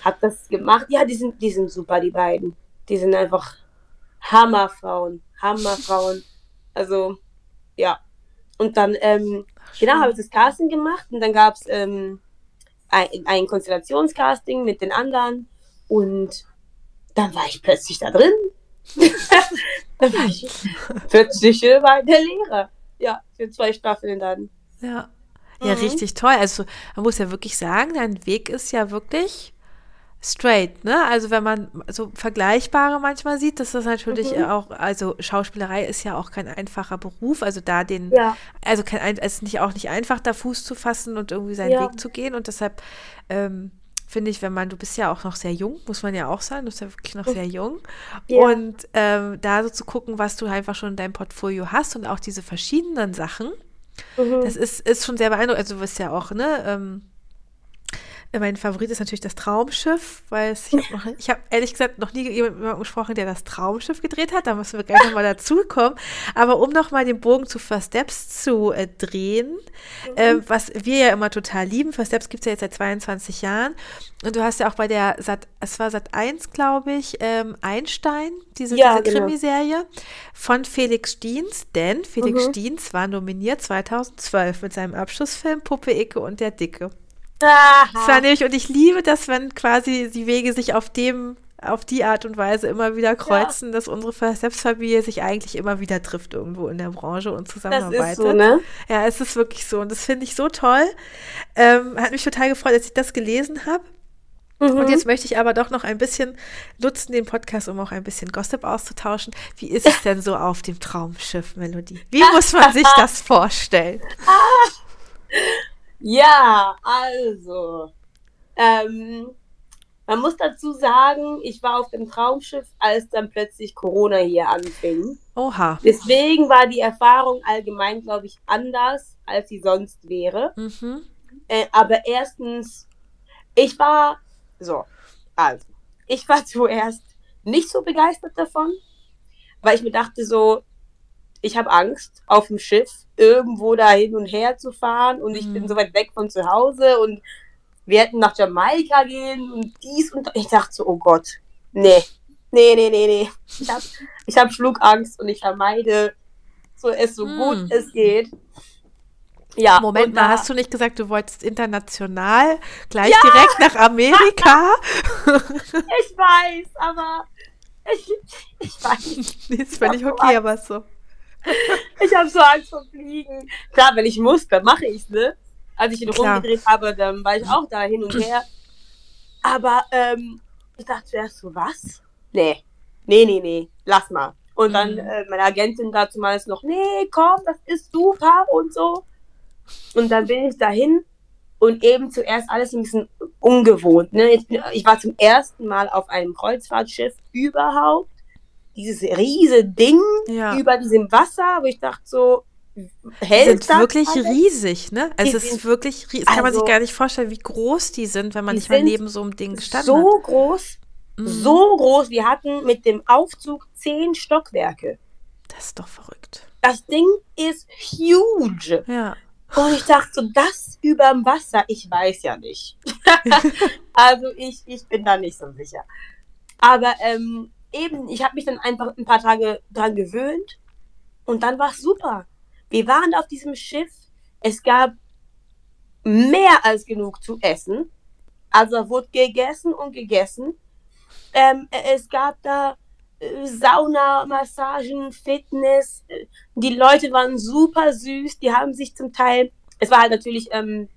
hab das gemacht. Ja, die sind, die sind super, die beiden. Die sind einfach Hammerfrauen. Hammerfrauen. Also, ja. Und dann, ähm, Ach, genau, habe ich das Casting gemacht und dann gab's ähm, ein, ein Konstellationscasting mit den anderen und dann war ich plötzlich da drin. dann war ich plötzlich bei der Lehrer. Ja, für zwei Staffeln dann. Ja. Ja, mhm. richtig toll. Also man muss ja wirklich sagen, dein Weg ist ja wirklich straight, ne? Also wenn man so Vergleichbare manchmal sieht, dass das natürlich mhm. auch, also Schauspielerei ist ja auch kein einfacher Beruf, also da den, ja. also kein, es ist nicht auch nicht einfach, da Fuß zu fassen und irgendwie seinen ja. Weg zu gehen und deshalb ähm, finde ich, wenn man, du bist ja auch noch sehr jung, muss man ja auch sein, du bist ja wirklich noch sehr jung ja. und ähm, da so zu gucken, was du einfach schon in deinem Portfolio hast und auch diese verschiedenen Sachen, mhm. das ist, ist schon sehr beeindruckend, also du bist ja auch, ne, ähm, mein Favorit ist natürlich das Traumschiff, weil es, ich habe hab ehrlich gesagt noch nie mit jemandem gesprochen, der das Traumschiff gedreht hat. Da müssen wir gleich nochmal dazukommen. Aber um nochmal den Bogen zu First Steps zu äh, drehen, mhm. äh, was wir ja immer total lieben. First Steps gibt es ja jetzt seit 22 Jahren. Und du hast ja auch bei der Sat, es war Sat 1, glaube ich, ähm, Einstein, diese, ja, diese genau. Krimiserie von Felix Stiens, denn Felix mhm. Stiens war nominiert 2012 mit seinem Abschlussfilm Puppe Icke und der Dicke. Das war nämlich, und ich liebe das, wenn quasi die Wege sich auf dem, auf die Art und Weise immer wieder kreuzen, ja. dass unsere Selbstfamilie sich eigentlich immer wieder trifft irgendwo in der Branche und zusammenarbeitet. Das ist so, ne? Ja, es ist wirklich so. Und das finde ich so toll. Ähm, hat mich total gefreut, als ich das gelesen habe. Mhm. Und jetzt möchte ich aber doch noch ein bisschen nutzen, den Podcast, um auch ein bisschen Gossip auszutauschen. Wie ist es denn so auf dem Traumschiff, Melodie? Wie muss man sich das vorstellen? Ja, also. Ähm, Man muss dazu sagen, ich war auf dem Traumschiff, als dann plötzlich Corona hier anfing. Oha. Deswegen war die Erfahrung allgemein, glaube ich, anders, als sie sonst wäre. Mhm. Äh, aber erstens, ich war so, also, ich war zuerst nicht so begeistert davon, weil ich mir dachte so, ich habe Angst, auf dem Schiff irgendwo da hin und her zu fahren und ich Mhm. bin so weit weg von zu Hause und wir hätten nach Jamaika gehen und dies und ich dachte so, oh Gott, nee, nee, nee, nee, nee. Ich habe ich hab Flugangst und ich vermeide so es so Hm. gut es geht. Ja, Moment mal, da- hast du nicht gesagt, du wolltest international gleich direkt nach Amerika? Ich weiß, aber ich, ich weiß. nee, ist völlig okay, aber so. Ich habe so Angst vor Fliegen. Klar, wenn ich muss, dann mache ich's, ne? Als ich ihn Klar. rumgedreht habe, dann war ich auch da hin und her. Aber ähm, ich dachte zuerst so, was? Nee, nee, nee, nee, lass mal. Und dann Mhm. äh, meine Agentin dazu mal noch, nee, komm, das ist super und so. Und dann bin ich dahin und eben zuerst alles ein bisschen ungewohnt. Ne? Ich, ich war zum ersten Mal auf einem Kreuzfahrtschiff überhaupt. Dieses riese Ding Ja. über diesem Wasser, wo ich dachte so, hält sind das wirklich alles? riesig, ne? Also Die es ist sind- wirklich, rie- das kann man sich also- gar nicht vorstellen, wie groß die sind, wenn man nicht mal neben so einem Ding gestanden so hat. groß, Mhm. so groß. Wir hatten mit dem Aufzug zehn Stockwerke. Das ist doch verrückt. Das Ding ist huge. Ja. Und ich dachte so, das überm Wasser, ich weiß ja nicht. also ich, ich bin da nicht so sicher. Aber ähm, eben, ich habe mich dann einfach ein paar Tage dran gewöhnt und dann war es super. Wir waren auf diesem Schiff, es gab mehr als genug zu essen. Also wurde gegessen und gegessen. Ähm, es gab da äh, Sauna, Massagen, Fitness. Die Leute waren super süß. Die haben sich zum Teil, es war halt natürlich ähm,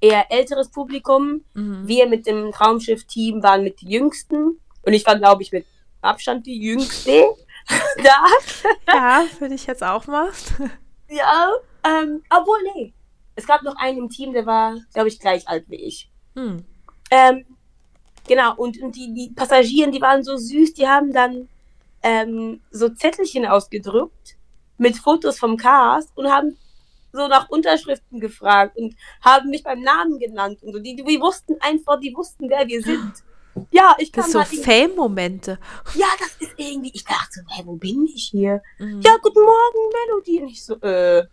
eher älteres Publikum. Mhm. Wir mit dem Traumschiff-Team waren mit die Jüngsten. Und ich war, glaube ich, mit Abstand die Jüngste da. Ja, würde ich jetzt auch mal. Ja, ähm, obwohl, nee. Es gab noch einen im Team, der war, glaube ich, gleich alt wie ich. Hm. Ähm, genau, und, und die, die Passagiere, die waren so süß, die haben dann ähm, so Zettelchen ausgedruckt mit Fotos vom Cast und haben so nach Unterschriften gefragt und haben mich beim Namen genannt und so. Die, die wussten einfach, die wussten, wer wir sind. Ja, ich Das kann sind so halt Fame-Momente. Ja, das ist irgendwie, ich dachte so, hä, wo bin ich hier? Mhm. Ja, guten Morgen, Melodie. Und ich so, äh,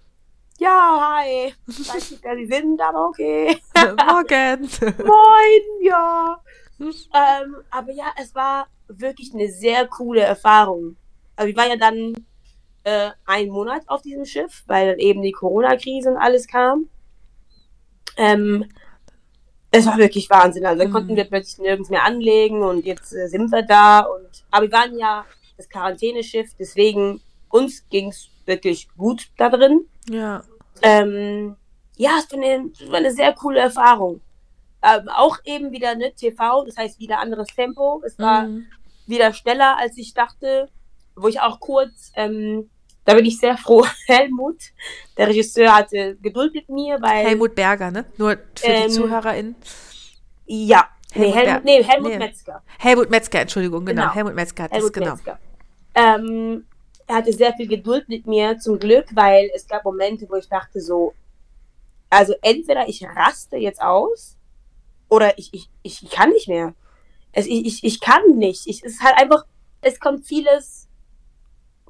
ja, hi. Ich weiß nicht, wer sie sind, aber okay. Morgen. Moin, ja. Ähm, aber ja, es war wirklich eine sehr coole Erfahrung. Also ich war ja dann äh, einen Monat auf diesem Schiff, weil dann eben die Corona-Krise und alles kam. Ähm, es war wirklich Wahnsinn. Also Mhm. konnten wir plötzlich nirgends mehr anlegen und jetzt äh, sind wir da. Und aber wir waren ja das Quarantäneschiff, deswegen uns ging es wirklich gut da drin. Ja. Ähm, ja, es war, eine, war eine sehr coole Erfahrung. Ähm, auch eben wieder ne, TV, das heißt wieder anderes Tempo. Es war Mhm. wieder schneller, als ich dachte. Wo ich auch kurz, ähm, da bin ich sehr froh, Helmut, der Regisseur, hatte Geduld mit mir, weil. Helmut Berger, ne? Nur für Ähm, die ZuhörerInnen. Ja, nee, Helmut Helmut, Ber- nee, Helmut nee. Metzger. Helmut Metzger, Entschuldigung, genau. Genau. Helmut Metzger hat Helmut das, genau. Metzger. Ähm, er hatte sehr viel Geduld mit mir, zum Glück, weil es gab Momente, wo ich dachte so, also entweder ich raste jetzt aus oder ich, ich, ich kann nicht mehr. Es, ich, ich, ich kann nicht. Ich, es ist halt einfach, es kommt vieles,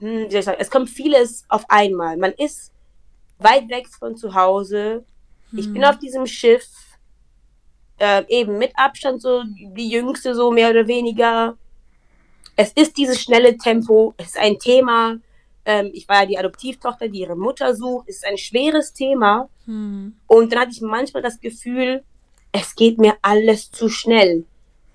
wie soll ich sagen, es kommt vieles auf einmal. Man ist weit weg von zu Hause. Ich bin Mhm. auf diesem Schiff, äh, eben mit Abstand so die jüngste, so mehr oder weniger. Es ist dieses schnelle Tempo, es ist ein Thema. Ähm, ich war ja die Adoptivtochter, die ihre Mutter sucht. Es ist ein schweres Thema. Hm. Und dann hatte ich manchmal das Gefühl, es geht mir alles zu schnell.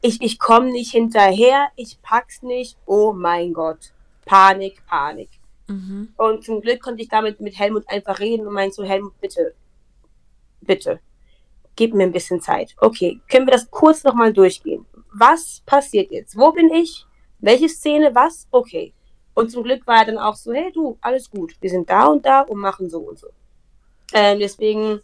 Ich, ich komme nicht hinterher, ich pack's nicht. Oh mein Gott. Panik, Panik. Mhm. Und zum Glück konnte ich damit mit Helmut einfach reden und meinte so, Helmut, bitte, bitte, gib mir ein bisschen Zeit. Okay, können wir das kurz nochmal durchgehen? Was passiert jetzt? Wo bin ich? Welche Szene? Was? Okay. Und zum Glück war er dann auch so, hey du, alles gut. Wir sind da und da und machen so und so. Ähm, deswegen,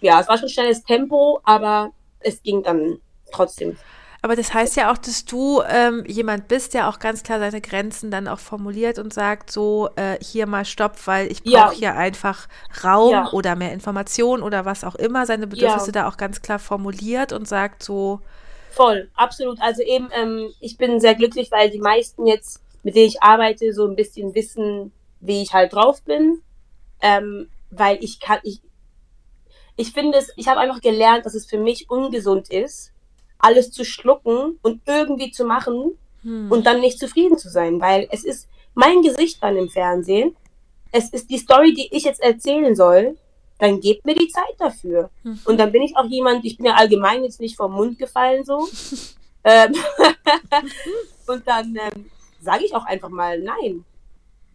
ja, es war schon schnelles Tempo, aber es ging dann trotzdem. Aber das heißt ja auch, dass du ähm, jemand bist, der auch ganz klar seine Grenzen dann auch formuliert und sagt, so äh, hier mal Stopp, weil ich brauche Ja. hier einfach Raum Ja. oder mehr Information oder was auch immer, seine Bedürfnisse Ja. da auch ganz klar formuliert und sagt so, Voll, absolut. Also eben, ähm, ich bin sehr glücklich, weil die meisten jetzt, mit denen ich arbeite, so ein bisschen wissen, wie ich halt drauf bin. Ähm, weil ich kann, ich, ich finde es, ich habe einfach gelernt, dass es für mich ungesund ist, alles zu schlucken und irgendwie zu machen hm, und dann nicht zufrieden zu sein, weil es ist mein Gesicht dann im Fernsehen. Es ist die Story, die ich jetzt erzählen soll. Dann gebt mir die Zeit dafür. Mhm. Und dann bin ich auch jemand, ich bin ja allgemein jetzt nicht vom Mund gefallen so. ähm, und dann ähm, sage ich auch einfach mal nein.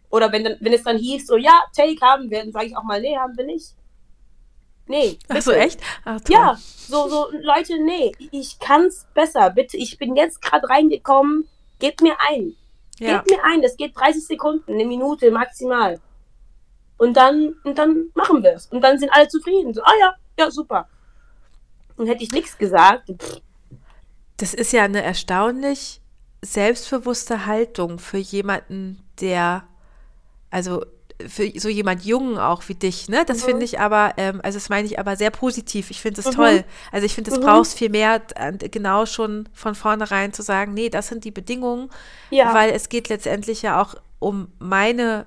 Oder wenn, dann, wenn es dann hieß, so ja, Take haben wir, dann sage ich auch mal, nee, haben wir nicht. Nee. Ach so, bitte. echt? Ach, toll. Ja, so, so, Leute, nee, ich kann's besser. Bitte, ich bin jetzt gerade reingekommen. Gebt mir ein. ja. Gebt mir ein. Das geht 30 Sekunden, eine Minute maximal. Und dann, und dann machen wir es. Und dann sind alle zufrieden. So, ah ja, ja, super. Und hätte ich nichts gesagt, pff, Das ist ja eine erstaunlich selbstbewusste Haltung für jemanden, der, also für so jemand Jungen auch wie dich, ne? Das Mhm. finde ich aber, ähm, also das meine ich aber sehr positiv. Ich finde es Mhm. toll. Also ich finde, es Mhm. brauchst viel mehr, genau schon von vornherein zu sagen, nee, das sind die Bedingungen, ja, weil es geht letztendlich ja auch um meine,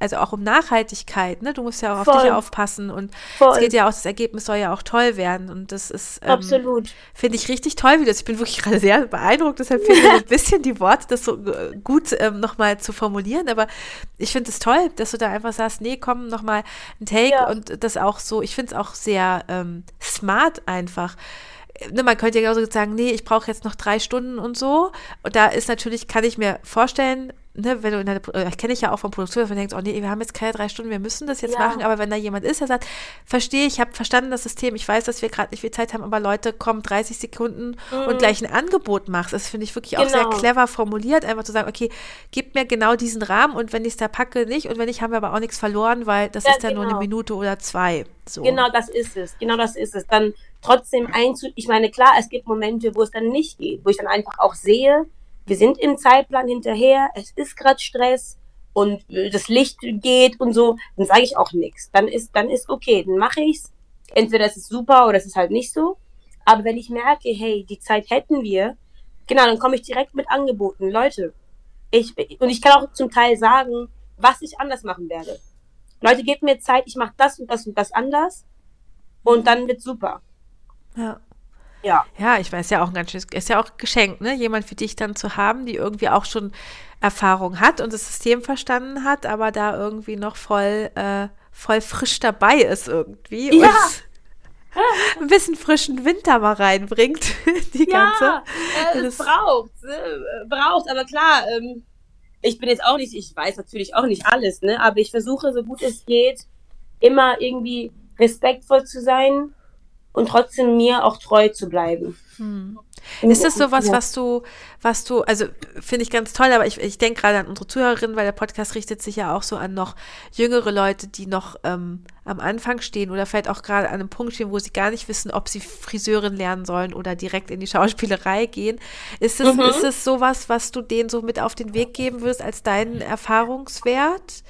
also auch um Nachhaltigkeit, ne? Du musst ja auch auf Voll. dich aufpassen und voll. es geht ja auch, das Ergebnis soll ja auch toll werden und das ist, ähm, Absolut. Finde ich richtig toll, wie das. Ich bin wirklich gerade sehr beeindruckt, deshalb fehlen mir so ein bisschen die Worte, das so äh, gut ähm, nochmal zu formulieren. Aber ich finde es toll, dass du da einfach sagst, nee, komm, nochmal ein Take Ja. und das auch so, ich finde es auch sehr ähm, smart einfach. Ne, man könnte ja genauso sagen, nee, ich brauche jetzt noch drei Stunden und so. Und da ist natürlich, kann ich mir vorstellen, ne, wenn du in der, äh, kenne ich ja auch von Produktion, dass man denkt, oh nee, wir haben jetzt keine drei Stunden, wir müssen das jetzt Ja. machen. Aber wenn da jemand ist, der sagt, verstehe, ich habe verstanden das System, ich weiß, dass wir gerade nicht viel Zeit haben, aber Leute, kommen 30 Sekunden und Mhm. gleich ein Angebot machst. Das finde ich wirklich auch sehr Genau. clever formuliert, einfach zu sagen, okay, gib mir genau diesen Rahmen und wenn ich es da packe, nicht. Und wenn nicht, haben wir aber auch nichts verloren, weil das Ja, ist dann nur eine genau. Minute oder zwei. So. Genau das ist es. Genau das ist es. Dann trotzdem einzu. Ich meine, klar, es gibt Momente, wo es dann nicht geht, wo ich dann einfach auch sehe, wir sind im Zeitplan hinterher, es ist gerade Stress und äh, das Licht geht und so, dann sage ich auch nichts. Dann ist, dann ist okay, dann mache ich's. Entweder es ist super oder es ist halt nicht so. Aber wenn ich merke, hey, die Zeit hätten wir, genau, dann komme ich direkt mit Angeboten. Leute, ich, und ich kann auch zum Teil sagen, was ich anders machen werde. Leute, gebt mir Zeit, ich mache das und das und das anders und dann wird super. Ja. Ja. Ja, ich weiß ja auch ein ganz schönes, ist ja auch geschenkt, ne? Jemand wie dich dann zu haben, die irgendwie auch schon Erfahrung hat und das System verstanden hat, aber da irgendwie noch voll, äh, voll frisch dabei ist irgendwie. Ja. Und ein bisschen frischen Winter mal reinbringt, die ganze. Ja, äh, das- es braucht, äh, braucht, aber klar, ähm, ich bin jetzt auch nicht, ich weiß natürlich auch nicht alles, ne, aber ich versuche, so gut es geht, immer irgendwie respektvoll zu sein und trotzdem mir auch treu zu bleiben. Hm. Ist das sowas, Ja. was du, was du, also finde ich ganz toll, aber ich, ich denke gerade an unsere Zuhörerinnen, weil der Podcast richtet sich ja auch so an noch jüngere Leute, die noch ähm, am Anfang stehen oder vielleicht auch gerade an einem Punkt stehen, wo sie gar nicht wissen, ob sie Friseurin lernen sollen oder direkt in die Schauspielerei gehen. Ist es, Mhm. ist es sowas, was du denen so mit auf den Weg geben wirst als deinen Erfahrungswert?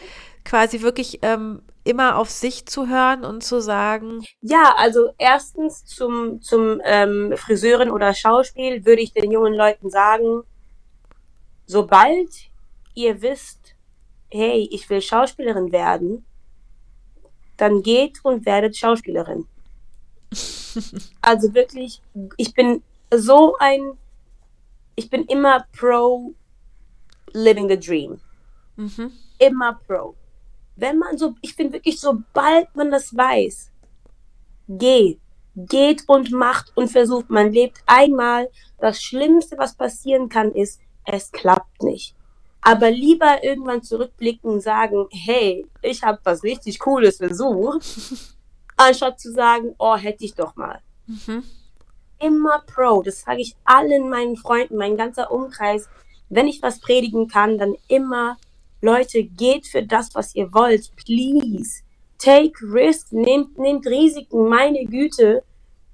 Quasi wirklich ähm, immer auf sich zu hören und zu sagen, Ja, also erstens zum, zum ähm, Friseurin oder Schauspiel würde ich den jungen Leuten sagen, sobald ihr wisst, hey, ich will Schauspielerin werden, dann geht und werdet Schauspielerin. Also wirklich, ich bin so ein, ich bin immer pro living the dream. mhm, Immer pro. Wenn man so, ich bin wirklich, sobald man das weiß, geht, geht und macht und versucht. Man lebt einmal. Das Schlimmste, was passieren kann, ist, es klappt nicht. Aber lieber irgendwann zurückblicken und sagen, hey, ich habe was richtig Cooles versucht, anstatt zu sagen, oh, hätte ich doch mal. mhm, Immer Pro. Das sage ich allen meinen Freunden, mein ganzer Umkreis. Wenn ich was predigen kann, dann immer, Leute, geht für das, was ihr wollt. Please. Take risk. Nehmt, nehmt Risiken. Meine Güte.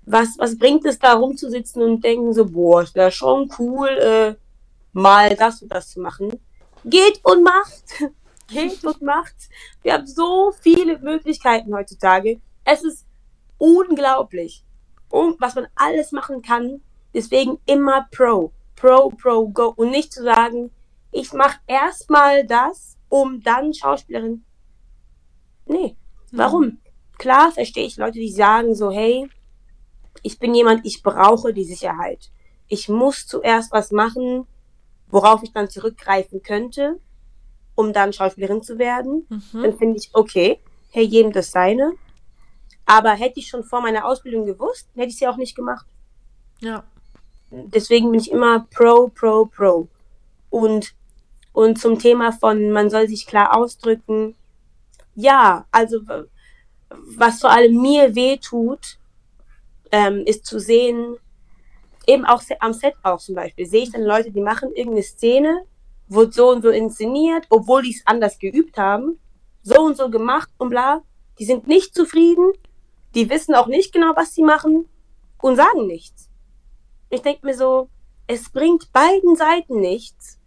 was, was bringt es da rumzusitzen und denken so, boah, ist wäre schon cool, äh, mal das und das zu machen. Geht und macht. Geht und macht. Wir haben so viele Möglichkeiten heutzutage. Es ist unglaublich, um, was man alles machen kann. Deswegen immer Pro. Pro, Pro, Go. Und nicht zu sagen, ich mache erstmal das, um dann Schauspielerin. Nee. Warum? Klar verstehe ich Leute, die sagen so, hey, ich bin jemand, ich brauche die Sicherheit. Ich muss zuerst was machen, worauf ich dann zurückgreifen könnte, um dann Schauspielerin zu werden. Mhm. Dann finde ich, okay, hey, jedem das seine. Aber hätte ich schon vor meiner Ausbildung gewusst, hätte ich sie auch nicht gemacht. Ja. Deswegen bin ich immer pro, pro, pro. Und, und zum Thema von, man soll sich klar ausdrücken. Ja, also was vor allem mir weh tut, ähm, ist zu sehen, eben auch am Set auch zum Beispiel, sehe ich dann Leute, die machen irgendeine Szene, wird so und so inszeniert, obwohl die es anders geübt haben, so und so gemacht und bla. Die sind nicht zufrieden, die wissen auch nicht genau, was sie machen und sagen nichts. Ich denke mir so, es bringt beiden Seiten nichts,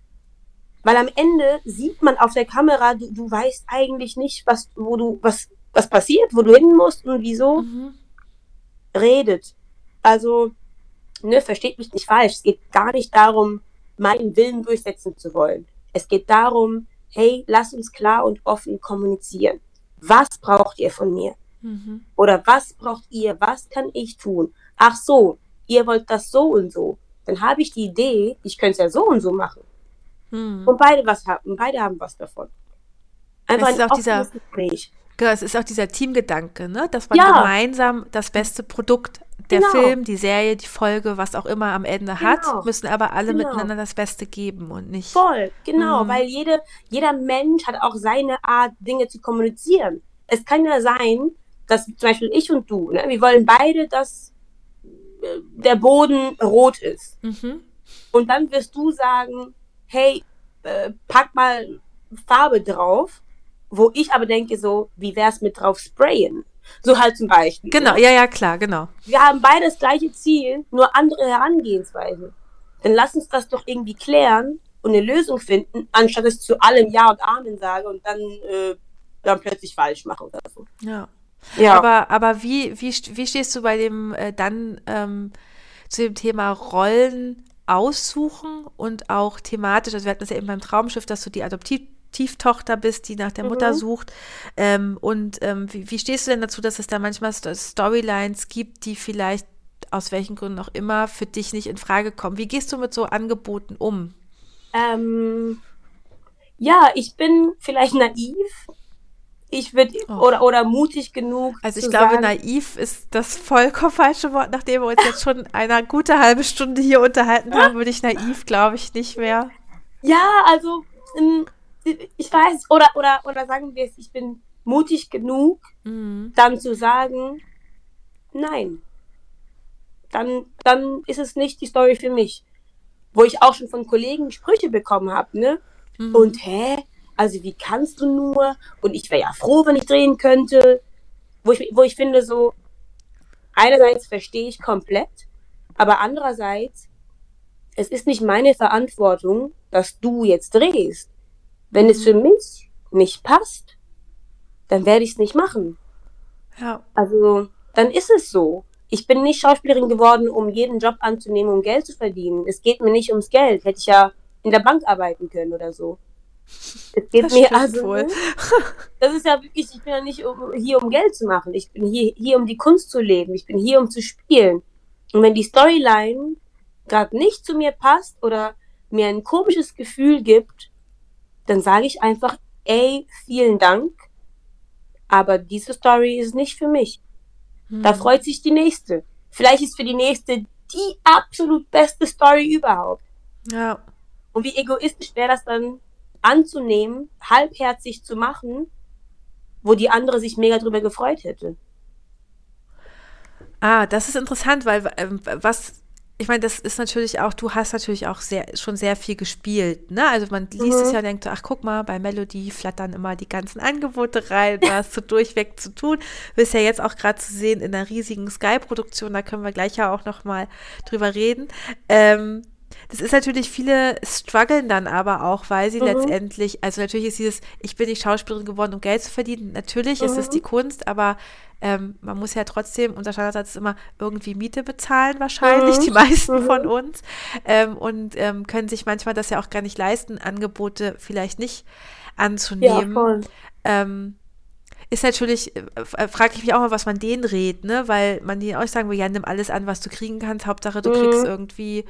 weil am Ende sieht man auf der Kamera, du, du weißt eigentlich nicht, was, wo du, was, was passiert, wo du hin musst und wieso Mhm. redet. Also, ne, versteht mich nicht falsch. Es geht gar nicht darum, meinen Willen durchsetzen zu wollen. Es geht darum, hey, lass uns klar und offen kommunizieren. Was braucht ihr von mir? Mhm. Oder was braucht ihr? Was kann ich tun? Ach so, ihr wollt das so und so. Dann habe ich die Idee, ich könnte es ja so und so machen. Mhm. Und beide was haben, beide haben was davon. Einfach Es ist ein auch dieser- Gespräch. Genau, es ist auch dieser Teamgedanke, ne? dass man Ja. gemeinsam das beste Produkt, der Genau. Film, die Serie, die Folge, was auch immer am Ende hat, Genau. müssen aber alle Genau. miteinander das Beste geben und nicht. Voll, genau, Mhm. weil jede, jeder Mensch hat auch seine Art, Dinge zu kommunizieren. Es kann ja sein, dass zum Beispiel ich und du, ne, wir wollen beide, dass äh, der Boden rot ist. Mhm. Und dann wirst du sagen, hey, äh, pack mal Farbe drauf, wo ich aber denke so, wie wär's mit drauf sprayen? So halt zum Beispiel. Genau, ne? ja, ja, klar, genau. Wir haben beide das gleiche Ziel, nur andere Herangehensweise. Dann lass uns das doch irgendwie klären und eine Lösung finden, anstatt es zu allem Ja und Amen sage und dann, äh, dann plötzlich falsch mache oder so. Ja. Ja. Aber, aber wie, wie, wie stehst du bei dem äh, dann ähm, zu dem Thema Rollen aussuchen und auch thematisch, also wir hatten das ja eben beim Traumschiff, dass du die Adoptivtochter bist, die nach der Mutter Mhm. sucht. Ähm, und ähm, wie, wie stehst du denn dazu, dass es da manchmal Sto- Storylines gibt, die vielleicht aus welchen Gründen auch immer für dich nicht in Frage kommen? Wie gehst du mit so Angeboten um? Ähm, ja, ich bin vielleicht naiv. Ich würde Oh. oder, oder mutig genug. Also ich glaube, sagen, naiv ist das vollkommen falsche Wort. Nachdem wir uns jetzt schon eine gute halbe Stunde hier unterhalten haben, würde ich naiv, glaube ich, nicht mehr. Ja, also ähm, ich weiß, oder, oder, oder sagen wir es, ich bin mutig genug, Mhm. dann zu sagen, nein. Dann, dann ist es nicht die Story für mich. Wo ich auch schon von Kollegen Sprüche bekommen habe, ne? Mhm. Und hä? Also wie kannst du nur? Und ich wäre ja froh, wenn ich drehen könnte. Wo ich, wo ich finde, so, einerseits verstehe ich komplett, aber andererseits, es ist nicht meine Verantwortung, dass du jetzt drehst. Wenn es für mich nicht passt, dann werde ich es nicht machen. ja. Also, dann ist es so. Ich bin nicht Schauspielerin geworden, um jeden Job anzunehmen, um Geld zu verdienen. Es geht mir nicht ums Geld. Hätte ich ja in der Bank arbeiten können oder so. Es geht Das mir also. wohl. Das ist ja wirklich, ich bin ja nicht um, hier, um Geld zu machen. Ich bin hier, hier, um die Kunst zu leben. Ich bin hier, um zu spielen. Und wenn die Storyline gerade nicht zu mir passt oder mir ein komisches Gefühl gibt, dann sage ich einfach, ey, vielen Dank, aber diese Story ist nicht für mich. Da Mhm. freut sich die nächste. Vielleicht ist für die nächste die absolut beste Story überhaupt. Ja. Und wie egoistisch wäre das dann anzunehmen, halbherzig zu machen, wo die andere sich mega drüber gefreut hätte. Ah, das ist interessant, weil ähm, was ich meine, das ist natürlich auch, du hast natürlich auch sehr, schon sehr viel gespielt, ne? Also man liest es Mhm. ja und denkt ach guck mal, bei Melody flattern immer die ganzen Angebote rein, da hast du durchweg zu tun. Bist ja jetzt auch gerade zu sehen in einer riesigen Sky-Produktion, da können wir gleich ja auch noch mal drüber reden. Ähm, das ist natürlich, viele strugglen dann aber auch, weil sie Mhm. letztendlich, also natürlich ist dieses, ich bin nicht Schauspielerin geworden, um Geld zu verdienen. Natürlich ist es Mhm. die Kunst, aber ähm, man muss ja trotzdem, unser Standardsatz ist immer irgendwie Miete bezahlen wahrscheinlich, Mhm. die meisten Mhm. von uns. Ähm, und ähm, können sich manchmal das ja auch gar nicht leisten, Angebote vielleicht nicht Ja, anzunehmen. voll. Ähm, ist natürlich, äh, frage ich mich auch mal, was man denen rät, ne? Weil man denen auch sagen will, ja, nimm alles an, was du kriegen kannst, Hauptsache du kriegst Mhm. irgendwie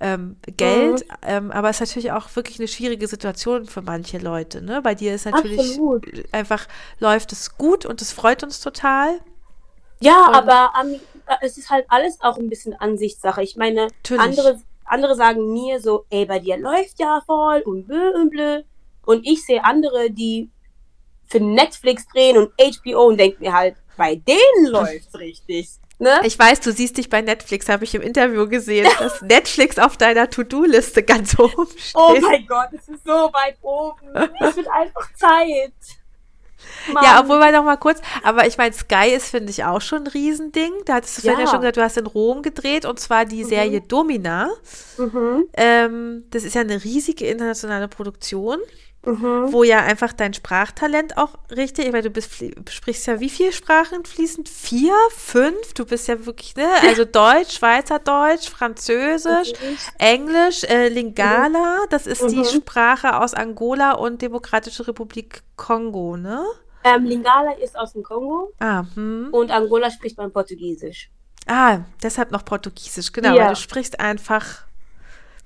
ähm, Geld. Ähm, aber es ist natürlich auch wirklich eine schwierige Situation für manche Leute, ne? Bei dir ist natürlich Absolut. einfach, läuft es gut und es freut uns total. Ja, Und- aber ähm, es ist halt alles auch ein bisschen Ansichtssache. Ich meine, Natürlich. andere, andere sagen mir so, ey, bei dir läuft ja voll und blö und blö. Und ich sehe andere, die für Netflix drehen und HBO und denke mir halt, bei denen läuft's richtig. Ne? Ich weiß, du siehst dich bei Netflix, habe ich im Interview gesehen, dass Netflix auf deiner To-Do-Liste ganz oben steht. Oh mein Gott, es ist so weit oben. Es wird einfach Zeit. Mann. Ja, obwohl wir noch mal kurz, aber ich meine, Sky ist, finde ich, auch schon ein Riesending. Da hattest du vorhin ja Ja. schon gesagt, du hast in Rom gedreht und zwar die Serie Domina. Mhm, Ähm, das ist ja eine riesige internationale Produktion, mhm. wo ja einfach dein Sprachtalent auch richtig, ich meine, du bist, sprichst ja wie viele Sprachen fließend? Vier, fünf? Du bist ja wirklich, ne? Also Deutsch, Schweizerdeutsch, Französisch, Englisch, äh, Lingala, das ist die Mhm. Sprache aus Angola und Demokratische Republik Kongo, ne? Ähm, Lingala ist aus dem Kongo Ah, hm. und Angola spricht man Portugiesisch. Ah, deshalb noch Portugiesisch, genau, Ja. weil du sprichst einfach,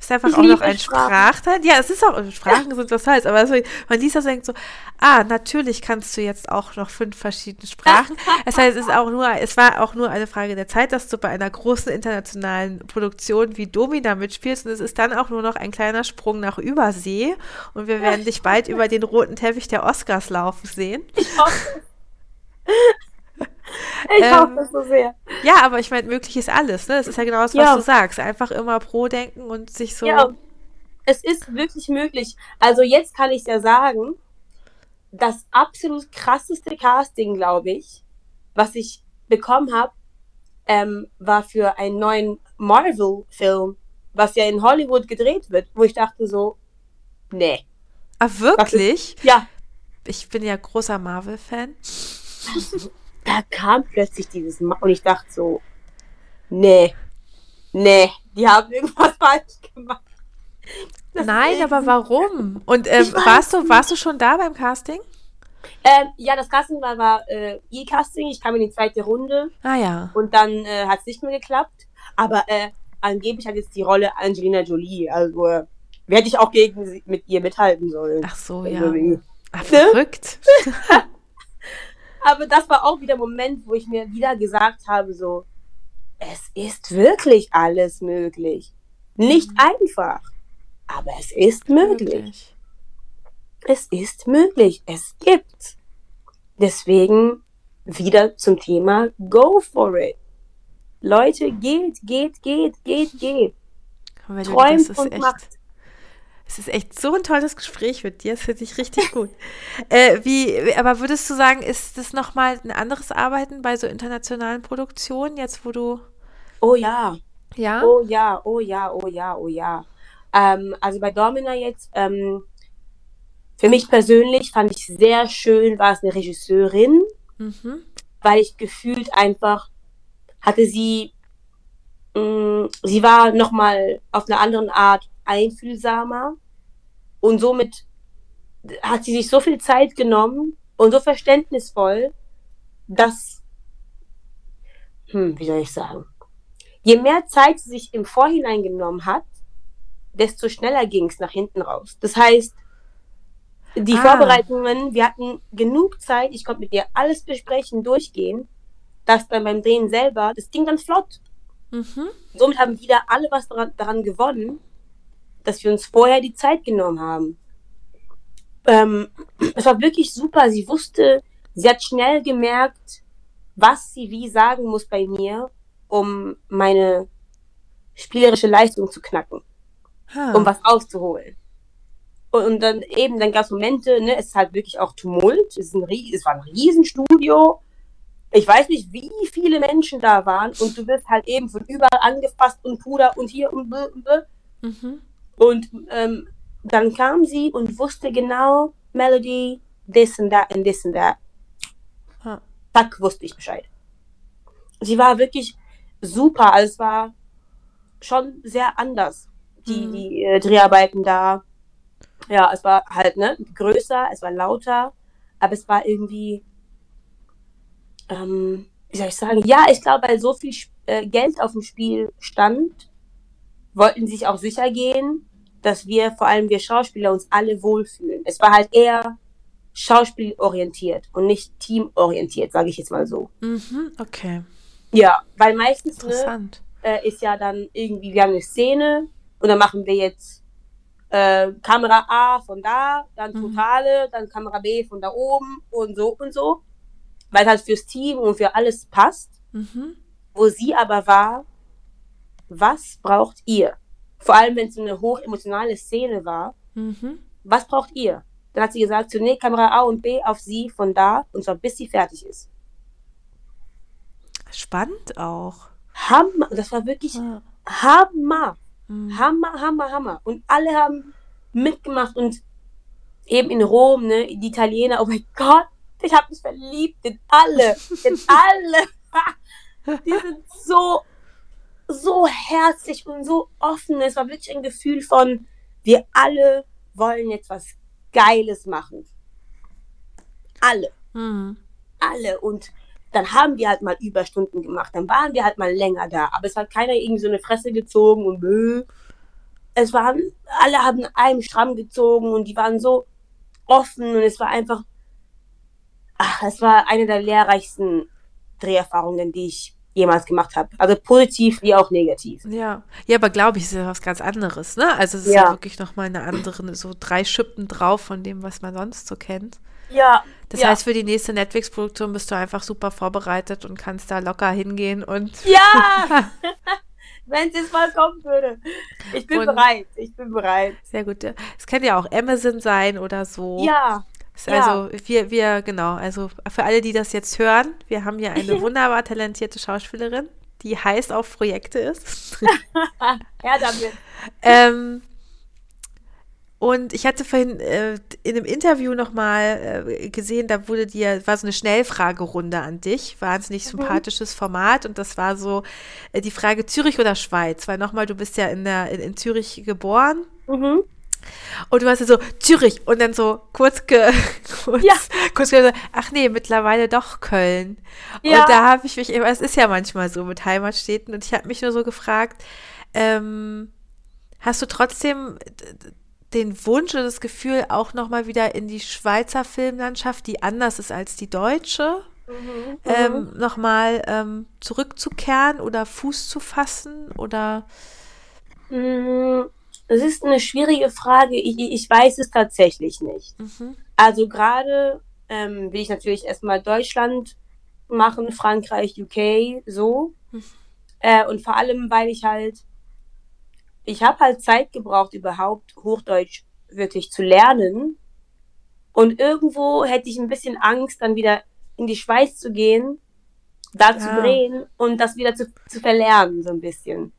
bist einfach Ich auch noch ein. Sprachteil. Ja, es ist auch, Sprachen sind was heißt, aber es- man liest das und denkt so, ah, natürlich kannst du jetzt auch noch fünf verschiedene Sprachen. Das heißt, es ist auch nur, es war auch nur eine Frage der Zeit, dass du bei einer großen internationalen Produktion wie Domina mitspielst und es ist dann auch nur noch ein kleiner Sprung nach Übersee und wir werden dich bald über den roten Teppich der Oscars laufen sehen. Ich hoffe Ich Ähm, hoffe es so sehr. Ja, aber ich meine, möglich ist alles, ne? Das ist ja genau das, was Ja. du sagst. Einfach immer pro denken und sich so. Ja, es ist wirklich möglich. Also jetzt kann ich es ja sagen, das absolut krasseste Casting, glaube ich, was ich bekommen habe, ähm, war für einen neuen Marvel-Film, was ja in Hollywood gedreht wird, wo ich dachte so, nee. Ah, wirklich? Ja, Ich bin ja großer Marvel-Fan. da kam plötzlich dieses Ma und ich dachte so, nee, nee, die haben irgendwas falsch gemacht. Das Nein, aber warum? Und weiß warst du, warst du schon da beim Casting? Ähm, ja, das Casting war, war äh, E-Casting. Ich kam in die zweite Runde Ah ja. und dann äh, hat es nicht mehr geklappt. Aber äh, angeblich hat jetzt die Rolle Angelina Jolie. Also äh, werde ich auch gegen sie, mit ihr mithalten sollen. Ach so, Also, ja. Ah, Ne? verrückt. Aber das war auch wieder ein Moment, wo ich mir wieder gesagt habe, so, es ist wirklich alles möglich. Nicht Mhm. einfach, aber es ist möglich. Wirklich. Es ist möglich. Es gibt. Deswegen wieder zum Thema Go for it. Leute, geht, geht, geht, geht, geht. Träumt und echt, macht. Es ist echt so ein tolles Gespräch mit dir. Das finde ich richtig gut. äh, wie, aber würdest du sagen, ist das nochmal ein anderes Arbeiten bei so internationalen Produktionen, jetzt wo du. Oh ja, Ja? oh ja, oh ja, oh ja, oh ja. Ähm, also bei Domina jetzt, ähm, für mich persönlich fand ich sehr schön, war es eine Regisseurin, Mhm. weil ich gefühlt einfach hatte sie, mh, sie war nochmal auf eine andere Art einfühlsamer und somit hat sie sich so viel Zeit genommen und so verständnisvoll, dass, hm, wie soll ich sagen, je mehr Zeit sie sich im Vorhinein genommen hat, desto schneller ging es nach hinten raus. Das heißt, die Ah. Vorbereitungen, wir hatten genug Zeit, ich konnte mit ihr alles besprechen, durchgehen, dass dann beim Drehen selber, das ging dann flott. Mhm. Somit haben wieder alle was daran, daran gewonnen, dass wir uns vorher die Zeit genommen haben. Ähm, es war wirklich super. Sie wusste, sie hat schnell gemerkt, was sie wie sagen muss bei mir, um meine spielerische Leistung zu knacken, Ha. um was rauszuholen. Und, und dann eben, dann gab es Momente, ne, es ist halt wirklich auch Tumult, es, ist ein, es war ein Riesenstudio. Ich weiß nicht, wie viele Menschen da waren und du wirst halt eben von überall angefasst und Puder und hier und bl- und bl- Mhm. Und ähm, dann kam sie und wusste genau, Melody, this and that and this and that. Ha. Zack, wusste ich Bescheid. Sie war wirklich super. Also es war schon sehr anders, die, Mhm. die äh, Dreharbeiten da. Ja, es war halt ne, größer, es war lauter, aber es war irgendwie, ähm, wie soll ich sagen, ja, ich glaube, weil so viel Sp- äh, Geld auf dem Spiel stand, wollten sich auch sicher gehen, dass wir, vor allem wir Schauspieler, uns alle wohlfühlen. Es war halt eher schauspielorientiert und nicht teamorientiert, sage ich jetzt mal so. Mhm. Okay. Ja, weil meistens ne, äh, ist ja dann irgendwie, wir haben eine Szene und dann machen wir jetzt äh, Kamera A von da, dann Mhm. Totale, dann Kamera B von da oben und so und so. Weil halt fürs Team und für alles passt. Mhm. Wo sie aber war, was braucht ihr? Vor allem, wenn es eine hochemotionale Szene war, Mhm. was braucht ihr? Dann hat sie gesagt, nee, Kamera A und B auf sie von da und zwar bis sie fertig ist. Spannend auch. Hammer, das war wirklich Ja. Hammer. Mhm. Hammer, Hammer, Hammer. Und alle haben mitgemacht und eben in Rom, ne, die Italiener, oh mein Gott, ich habe mich verliebt in alle, in alle. Die sind so, so herzlich und so offen. Es war wirklich ein Gefühl von, wir alle wollen jetzt was Geiles machen. Alle Mhm. alle und dann haben wir halt mal Überstunden gemacht, dann waren wir halt mal länger da, aber es hat keiner irgendwie so eine Fresse gezogen und bäh. es waren, alle haben einen Stramm gezogen und die waren so offen und es war einfach, ach, es war eine der lehrreichsten Dreherfahrungen, die ich jemals gemacht habe. Also positiv wie auch negativ. Ja, ja, aber glaube ich, ist ja was ganz anderes, ne? Also es ist ja, Ja. wirklich nochmal eine andere, so drei Schippen drauf von dem, was man sonst so kennt. Ja, Das ja. heißt, für die nächste Netflix-Produktion bist du einfach super vorbereitet und kannst da locker hingehen und ja, wenn es jetzt mal kommen würde. Ich bin Und- bereit, ich bin bereit. sehr gut. Es kann ja auch Amazon sein oder so. Ja, ja. Also wir, wir, genau, also für alle, die das jetzt hören, wir haben hier eine wunderbar talentierte Schauspielerin, die heiß auf Projekte ist. ja, damit. ähm, und ich hatte vorhin äh, in einem Interview nochmal äh, gesehen, da wurde dir, war so eine Schnellfragerunde an dich, wahnsinnig sympathisches Format und das war so äh, die Frage Zürich oder Schweiz, weil nochmal, du bist ja in, der, in, in Zürich geboren Mhm. Und du hast ja so Zürich und dann so kurz, ge, kurz, Ja. kurz gesagt, ach nee, mittlerweile doch Köln. Ja. Und da habe ich mich, es ist ja manchmal so mit Heimatstädten und ich habe mich nur so gefragt, ähm, hast du trotzdem den Wunsch oder das Gefühl, auch nochmal wieder in die Schweizer Filmlandschaft, die anders ist als die deutsche, Mhm. ähm, nochmal ähm, zurückzukehren oder Fuß zu fassen oder Mm, Es ist eine schwierige Frage. Ich, ich weiß es tatsächlich nicht. mhm. Also gerade ähm, will ich natürlich erstmal Deutschland machen, Frankreich, UK, so. Mhm. Äh, und vor allem, weil ich halt, ich habe halt Zeit gebraucht, überhaupt Hochdeutsch wirklich zu lernen. Und irgendwo hätte ich ein bisschen Angst, dann wieder in die Schweiz zu gehen, da zu Ja. drehen und das wieder zu, zu verlernen, so ein bisschen.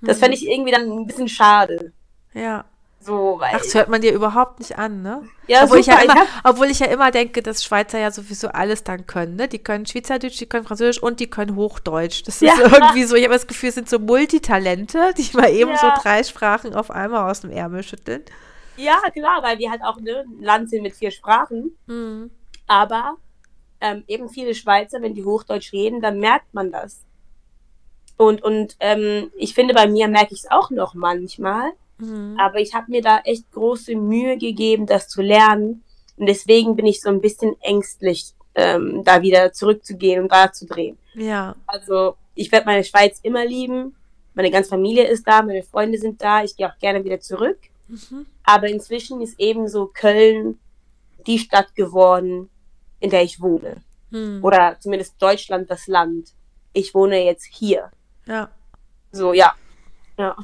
Das fände ich irgendwie dann ein bisschen schade. ja. So. Ach, das hört man dir überhaupt nicht an, ne? ja, obwohl, ich ja super, immer, hab- obwohl ich ja immer denke, dass Schweizer ja sowieso alles dann können. Ne? Die können Schweizerdeutsch, die können Französisch und die können Hochdeutsch. Das ist Ja. irgendwie so, ich habe das Gefühl, es sind so Multitalente, die mal eben so Ja. drei Sprachen auf einmal aus dem Ärmel schütteln. ja, klar, weil wir halt auch ne, ein Land sind mit vier Sprachen. Mhm. Aber ähm, eben viele Schweizer, wenn die Hochdeutsch reden, dann merkt man das. Und, und ähm, ich finde, bei mir merke ich es auch noch manchmal. Mhm. Aber ich habe mir da echt große Mühe gegeben, das zu lernen. Und deswegen bin ich so ein bisschen ängstlich, ähm, da wieder zurückzugehen und da zu drehen. Ja. Also ich werde meine Schweiz immer lieben. Meine ganze Familie ist da, meine Freunde sind da. Ich gehe auch gerne wieder zurück. Mhm. Aber inzwischen ist eben so Köln die Stadt geworden, in der ich wohne. Mhm. Oder zumindest Deutschland das Land. Ich wohne jetzt hier. Ja. So, ja. Ja.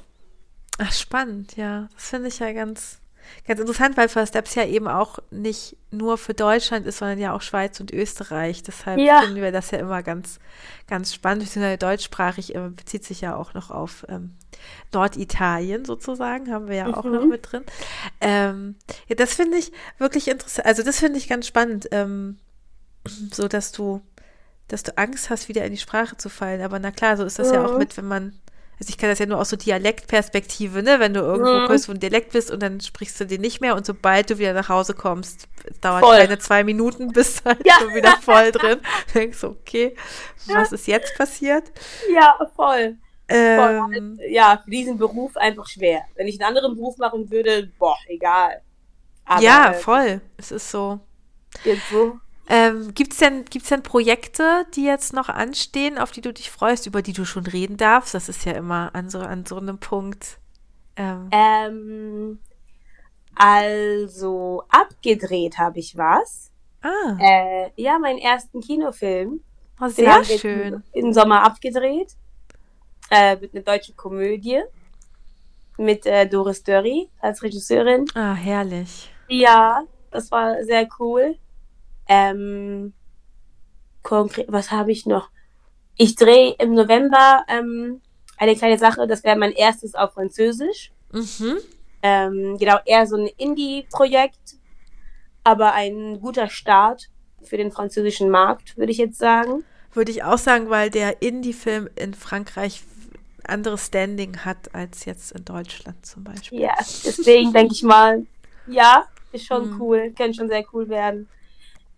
Ach, spannend, ja. Das finde ich ja ganz, ganz interessant, weil First Steps ja eben auch nicht nur für Deutschland ist, sondern ja auch Schweiz und Österreich. Deshalb Ja. finden wir das ja immer ganz, ganz spannend. Beziehungsweise deutschsprachig äh, bezieht sich ja auch noch auf ähm, Norditalien sozusagen, haben wir ja auch noch Mhm. mit drin. Ähm, ja, das finde ich wirklich interessant. Also das finde ich ganz spannend, ähm, so dass du, dass du Angst hast, wieder in die Sprache zu fallen. Aber na klar, so ist das ja auch Mhm. mit, wenn man also ich kann das ja nur aus so Dialektperspektive, ne? Wenn du irgendwo Mhm. kurz wo ein Dialekt bist und dann sprichst du den nicht mehr und sobald du wieder nach Hause kommst, dauert Voll. keine zwei Minuten, bist du halt Ja. schon wieder voll drin. Denkst du, okay, was ist jetzt passiert? Ja, voll. Ähm, Ja, für diesen Beruf einfach schwer. Wenn ich einen anderen Beruf machen würde, boah, egal. Aber, ja, voll. Es ist so. Jetzt so. Ähm, Gibt es denn, gibt's denn Projekte, die jetzt noch anstehen, auf die du dich freust, über die du schon reden darfst? Das ist ja immer an so, an so einem Punkt. Ähm, Ähm, also, abgedreht habe ich was. ah, Äh, ja, meinen ersten Kinofilm. oh, sehr schön. Im Sommer abgedreht. Äh, mit einer deutschen Komödie. Mit äh, Doris Dörri als Regisseurin. Ah, herrlich. Ja, das war sehr cool. Ähm, konkret, was habe ich noch? Ich drehe im November ähm, eine kleine Sache, das wäre mein erstes auf Französisch. Mhm. Ähm, genau, eher so ein Indie-Projekt, aber ein guter Start für den französischen Markt, würde ich jetzt sagen. Würde ich auch sagen, weil der Indie-Film in Frankreich anderes Standing hat als jetzt in Deutschland zum Beispiel. Ja, deswegen denke ich mal, ja, ist schon Mhm. cool, könnte schon sehr cool werden.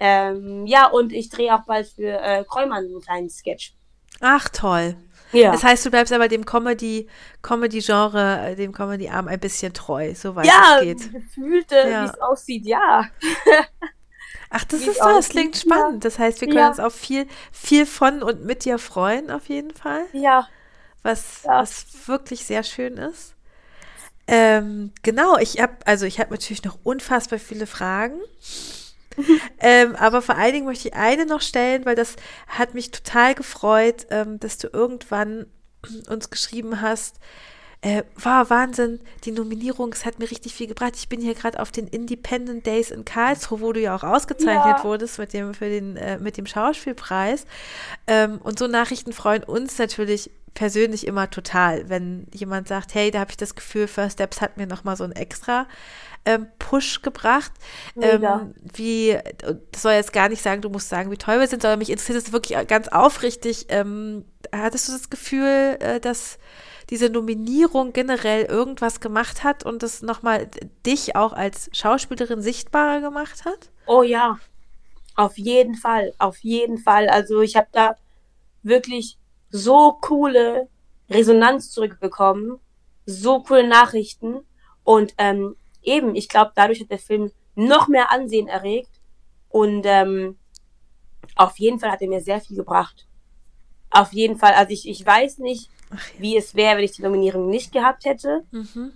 Ähm, ja, und ich drehe auch bald für äh, Kräumann einen kleinen Sketch. Ach, toll. Ja. Das heißt, du bleibst aber dem Comedy, Comedy-Genre, äh, dem Comedy-Arm ein bisschen treu, soweit ja, es geht. gefühlte, Ja. wie es aussieht, ja. Ach, das wie ist so, das klingt spannend. Das heißt, wir können Ja. uns auf viel, viel von und mit dir freuen, auf jeden Fall. Ja, was, Ja. was wirklich sehr schön ist. Ähm, genau, ich habe also ich habe natürlich noch unfassbar viele Fragen. ähm, aber vor allen Dingen möchte ich eine noch stellen, weil das hat mich total gefreut, ähm, dass du irgendwann uns geschrieben hast. Äh, war Wahnsinn, die Nominierung, es hat mir richtig viel gebracht. Ich bin hier gerade auf den Independent Days in Karlsruhe, wo du ja auch ausgezeichnet Ja. wurdest mit dem, für den, äh, mit dem Schauspielpreis. Ähm, und so Nachrichten freuen uns natürlich persönlich immer total, wenn jemand sagt, hey, da habe ich das Gefühl, First Steps hat mir nochmal so einen extra ähm, Push gebracht. Ähm, wie, das soll jetzt gar nicht sagen, du musst sagen, wie toll wir sind, sondern mich interessiert es wirklich ganz aufrichtig. Ähm, hattest du das Gefühl, äh, dass diese Nominierung generell irgendwas gemacht hat und das nochmal dich auch als Schauspielerin sichtbarer gemacht hat? oh ja, auf jeden Fall, auf jeden Fall. Also ich habe da wirklich so coole Resonanz zurückbekommen, so coole Nachrichten und ähm, eben, ich glaube, dadurch hat der Film noch mehr Ansehen erregt und ähm, auf jeden Fall hat er mir sehr viel gebracht. Auf jeden Fall, also ich, ich weiß nicht, Ach ja. wie es wäre, wenn ich die Nominierung nicht gehabt hätte. Mhm.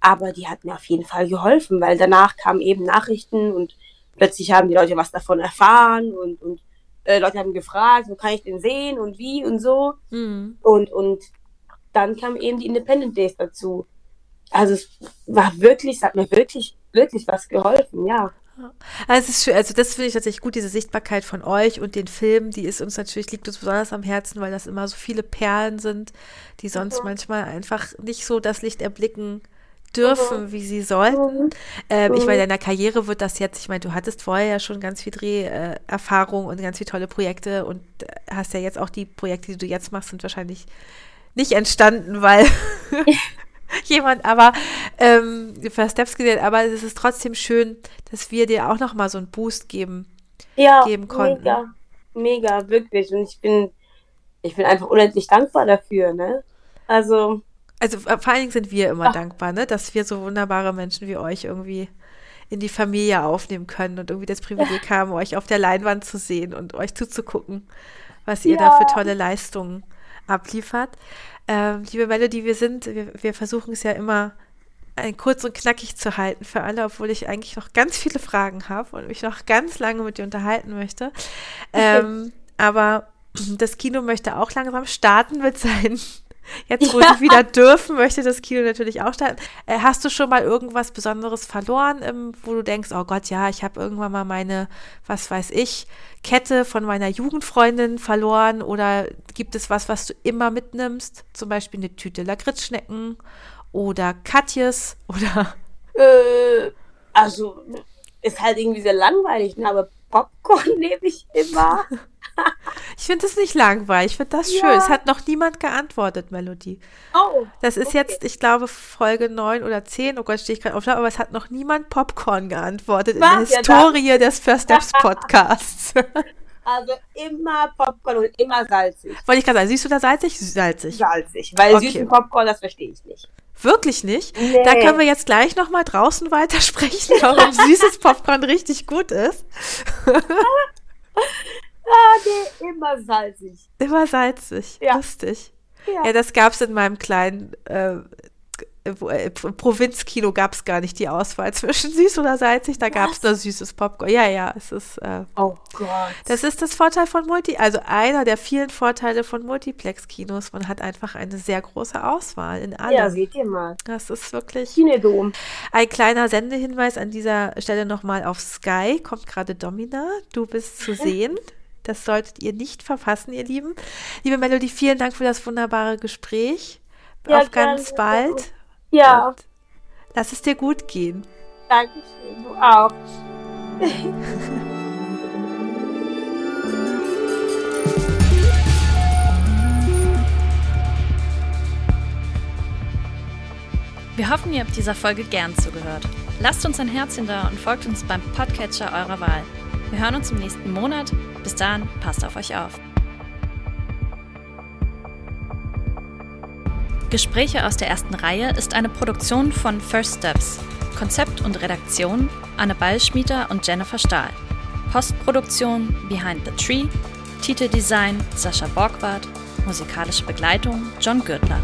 Aber die hat mir auf jeden Fall geholfen, weil danach kamen eben Nachrichten und plötzlich haben die Leute was davon erfahren und, und äh, Leute haben gefragt, wo kann ich den sehen und wie und so. Mhm. Und, und dann kamen eben die Independent Days dazu. Also es war wirklich, es hat mir wirklich, wirklich was geholfen, ja. Also, es ist schön, also das finde ich tatsächlich gut, diese Sichtbarkeit von euch und den Filmen, die ist uns natürlich, liegt uns besonders am Herzen, weil das immer so viele Perlen sind, die sonst Mhm. manchmal einfach nicht so das Licht erblicken dürfen, wie sie sollten. Mhm. Ähm, ich Mhm. meine, deiner Karriere wird das jetzt, ich meine, du hattest vorher ja schon ganz viel Dreherfahrung Erfahrung und ganz viele tolle Projekte und hast ja jetzt auch die Projekte, die du jetzt machst, sind wahrscheinlich nicht entstanden, weil jemand aber ähm, für Steps gesehen, aber es ist trotzdem schön, dass wir dir auch noch mal so einen Boost geben. Ja, geben konnten. mega, mega, wirklich. Und ich bin, ich bin einfach unendlich dankbar dafür, ne? Also, Also äh, vor allen Dingen sind wir immer Ach. dankbar, ne, dass wir so wunderbare Menschen wie euch irgendwie in die Familie aufnehmen können und irgendwie das Privileg haben, euch auf der Leinwand zu sehen und euch zuzugucken, was ihr da Ja. für tolle Leistungen abliefert. Ähm, liebe Melody, wir sind, wir, wir versuchen es ja immer ein kurz und knackig zu halten für alle, obwohl ich eigentlich noch ganz viele Fragen habe und mich noch ganz lange mit dir unterhalten möchte. Ähm, aber das Kino möchte auch langsam starten mit seinen Jetzt, wo ja. sie wieder dürfen, möchte das Kino natürlich auch starten. Äh, hast du schon mal irgendwas Besonderes verloren, ähm, wo du denkst, oh Gott, ja, ich habe irgendwann mal meine, was weiß ich, Kette von meiner Jugendfreundin verloren? Oder gibt es was, was du immer mitnimmst? Zum Beispiel eine Tüte Lakritzschnecken oder Katjes oder. Äh, also, ist halt irgendwie sehr langweilig, ne? aber Popcorn nehme ich immer. Ich finde es nicht langweilig, ich finde das ja. schön. Es hat noch niemand geantwortet, Melodie. Oh. Das ist okay. jetzt, ich glaube, Folge 9 oder 10. Oh Gott, stehe ich gerade auf, aber es hat noch niemand Popcorn geantwortet Was? in der Historie ja, des First Steps Podcasts. Also immer Popcorn und immer salzig. Wollte ich gerade sagen, siehst du da salzig? Salzig. Salzig, weil okay. süßen Popcorn, das verstehe ich nicht. Wirklich nicht? Nee. Da können wir jetzt gleich nochmal draußen weitersprechen, warum süßes Popcorn richtig gut ist. ah, nee, immer salzig. Immer salzig. Ja. Lustig. Ja, ja das gab es in meinem kleinen äh, äh, Provinzkino gab es gar nicht die Auswahl zwischen süß oder salzig, da gab es nur süßes Popcorn. Ja, ja, es ist. Äh, oh Gott. Das ist das Vorteil von Multi, also einer der vielen Vorteile von Multiplex-Kinos. Man hat einfach eine sehr große Auswahl in allem. Ja, seht ihr mal. Das ist wirklich. Kinedom. Ein kleiner Sendehinweis an dieser Stelle nochmal auf Sky. Kommt gerade Domina. Du bist zu sehen. Das solltet ihr nicht verpassen, ihr Lieben. Liebe Melody, vielen Dank für das wunderbare Gespräch. Ja, auf ganz bald. Ja. Und lass es dir gut gehen. Dankeschön, du auch. Wir hoffen, ihr habt dieser Folge gern zugehört. Lasst uns ein Herzchen da und folgt uns beim Podcatcher eurer Wahl. Wir hören uns im nächsten Monat. Bis dahin, passt auf euch auf. Gespräche aus der ersten Reihe ist eine Produktion von First Steps. Konzept und Redaktion Anne Ballschmieder und Jennifer Stahl. Postproduktion Behind the Tree. Titeldesign Sascha Borgward. Musikalische Begleitung John Gürtler.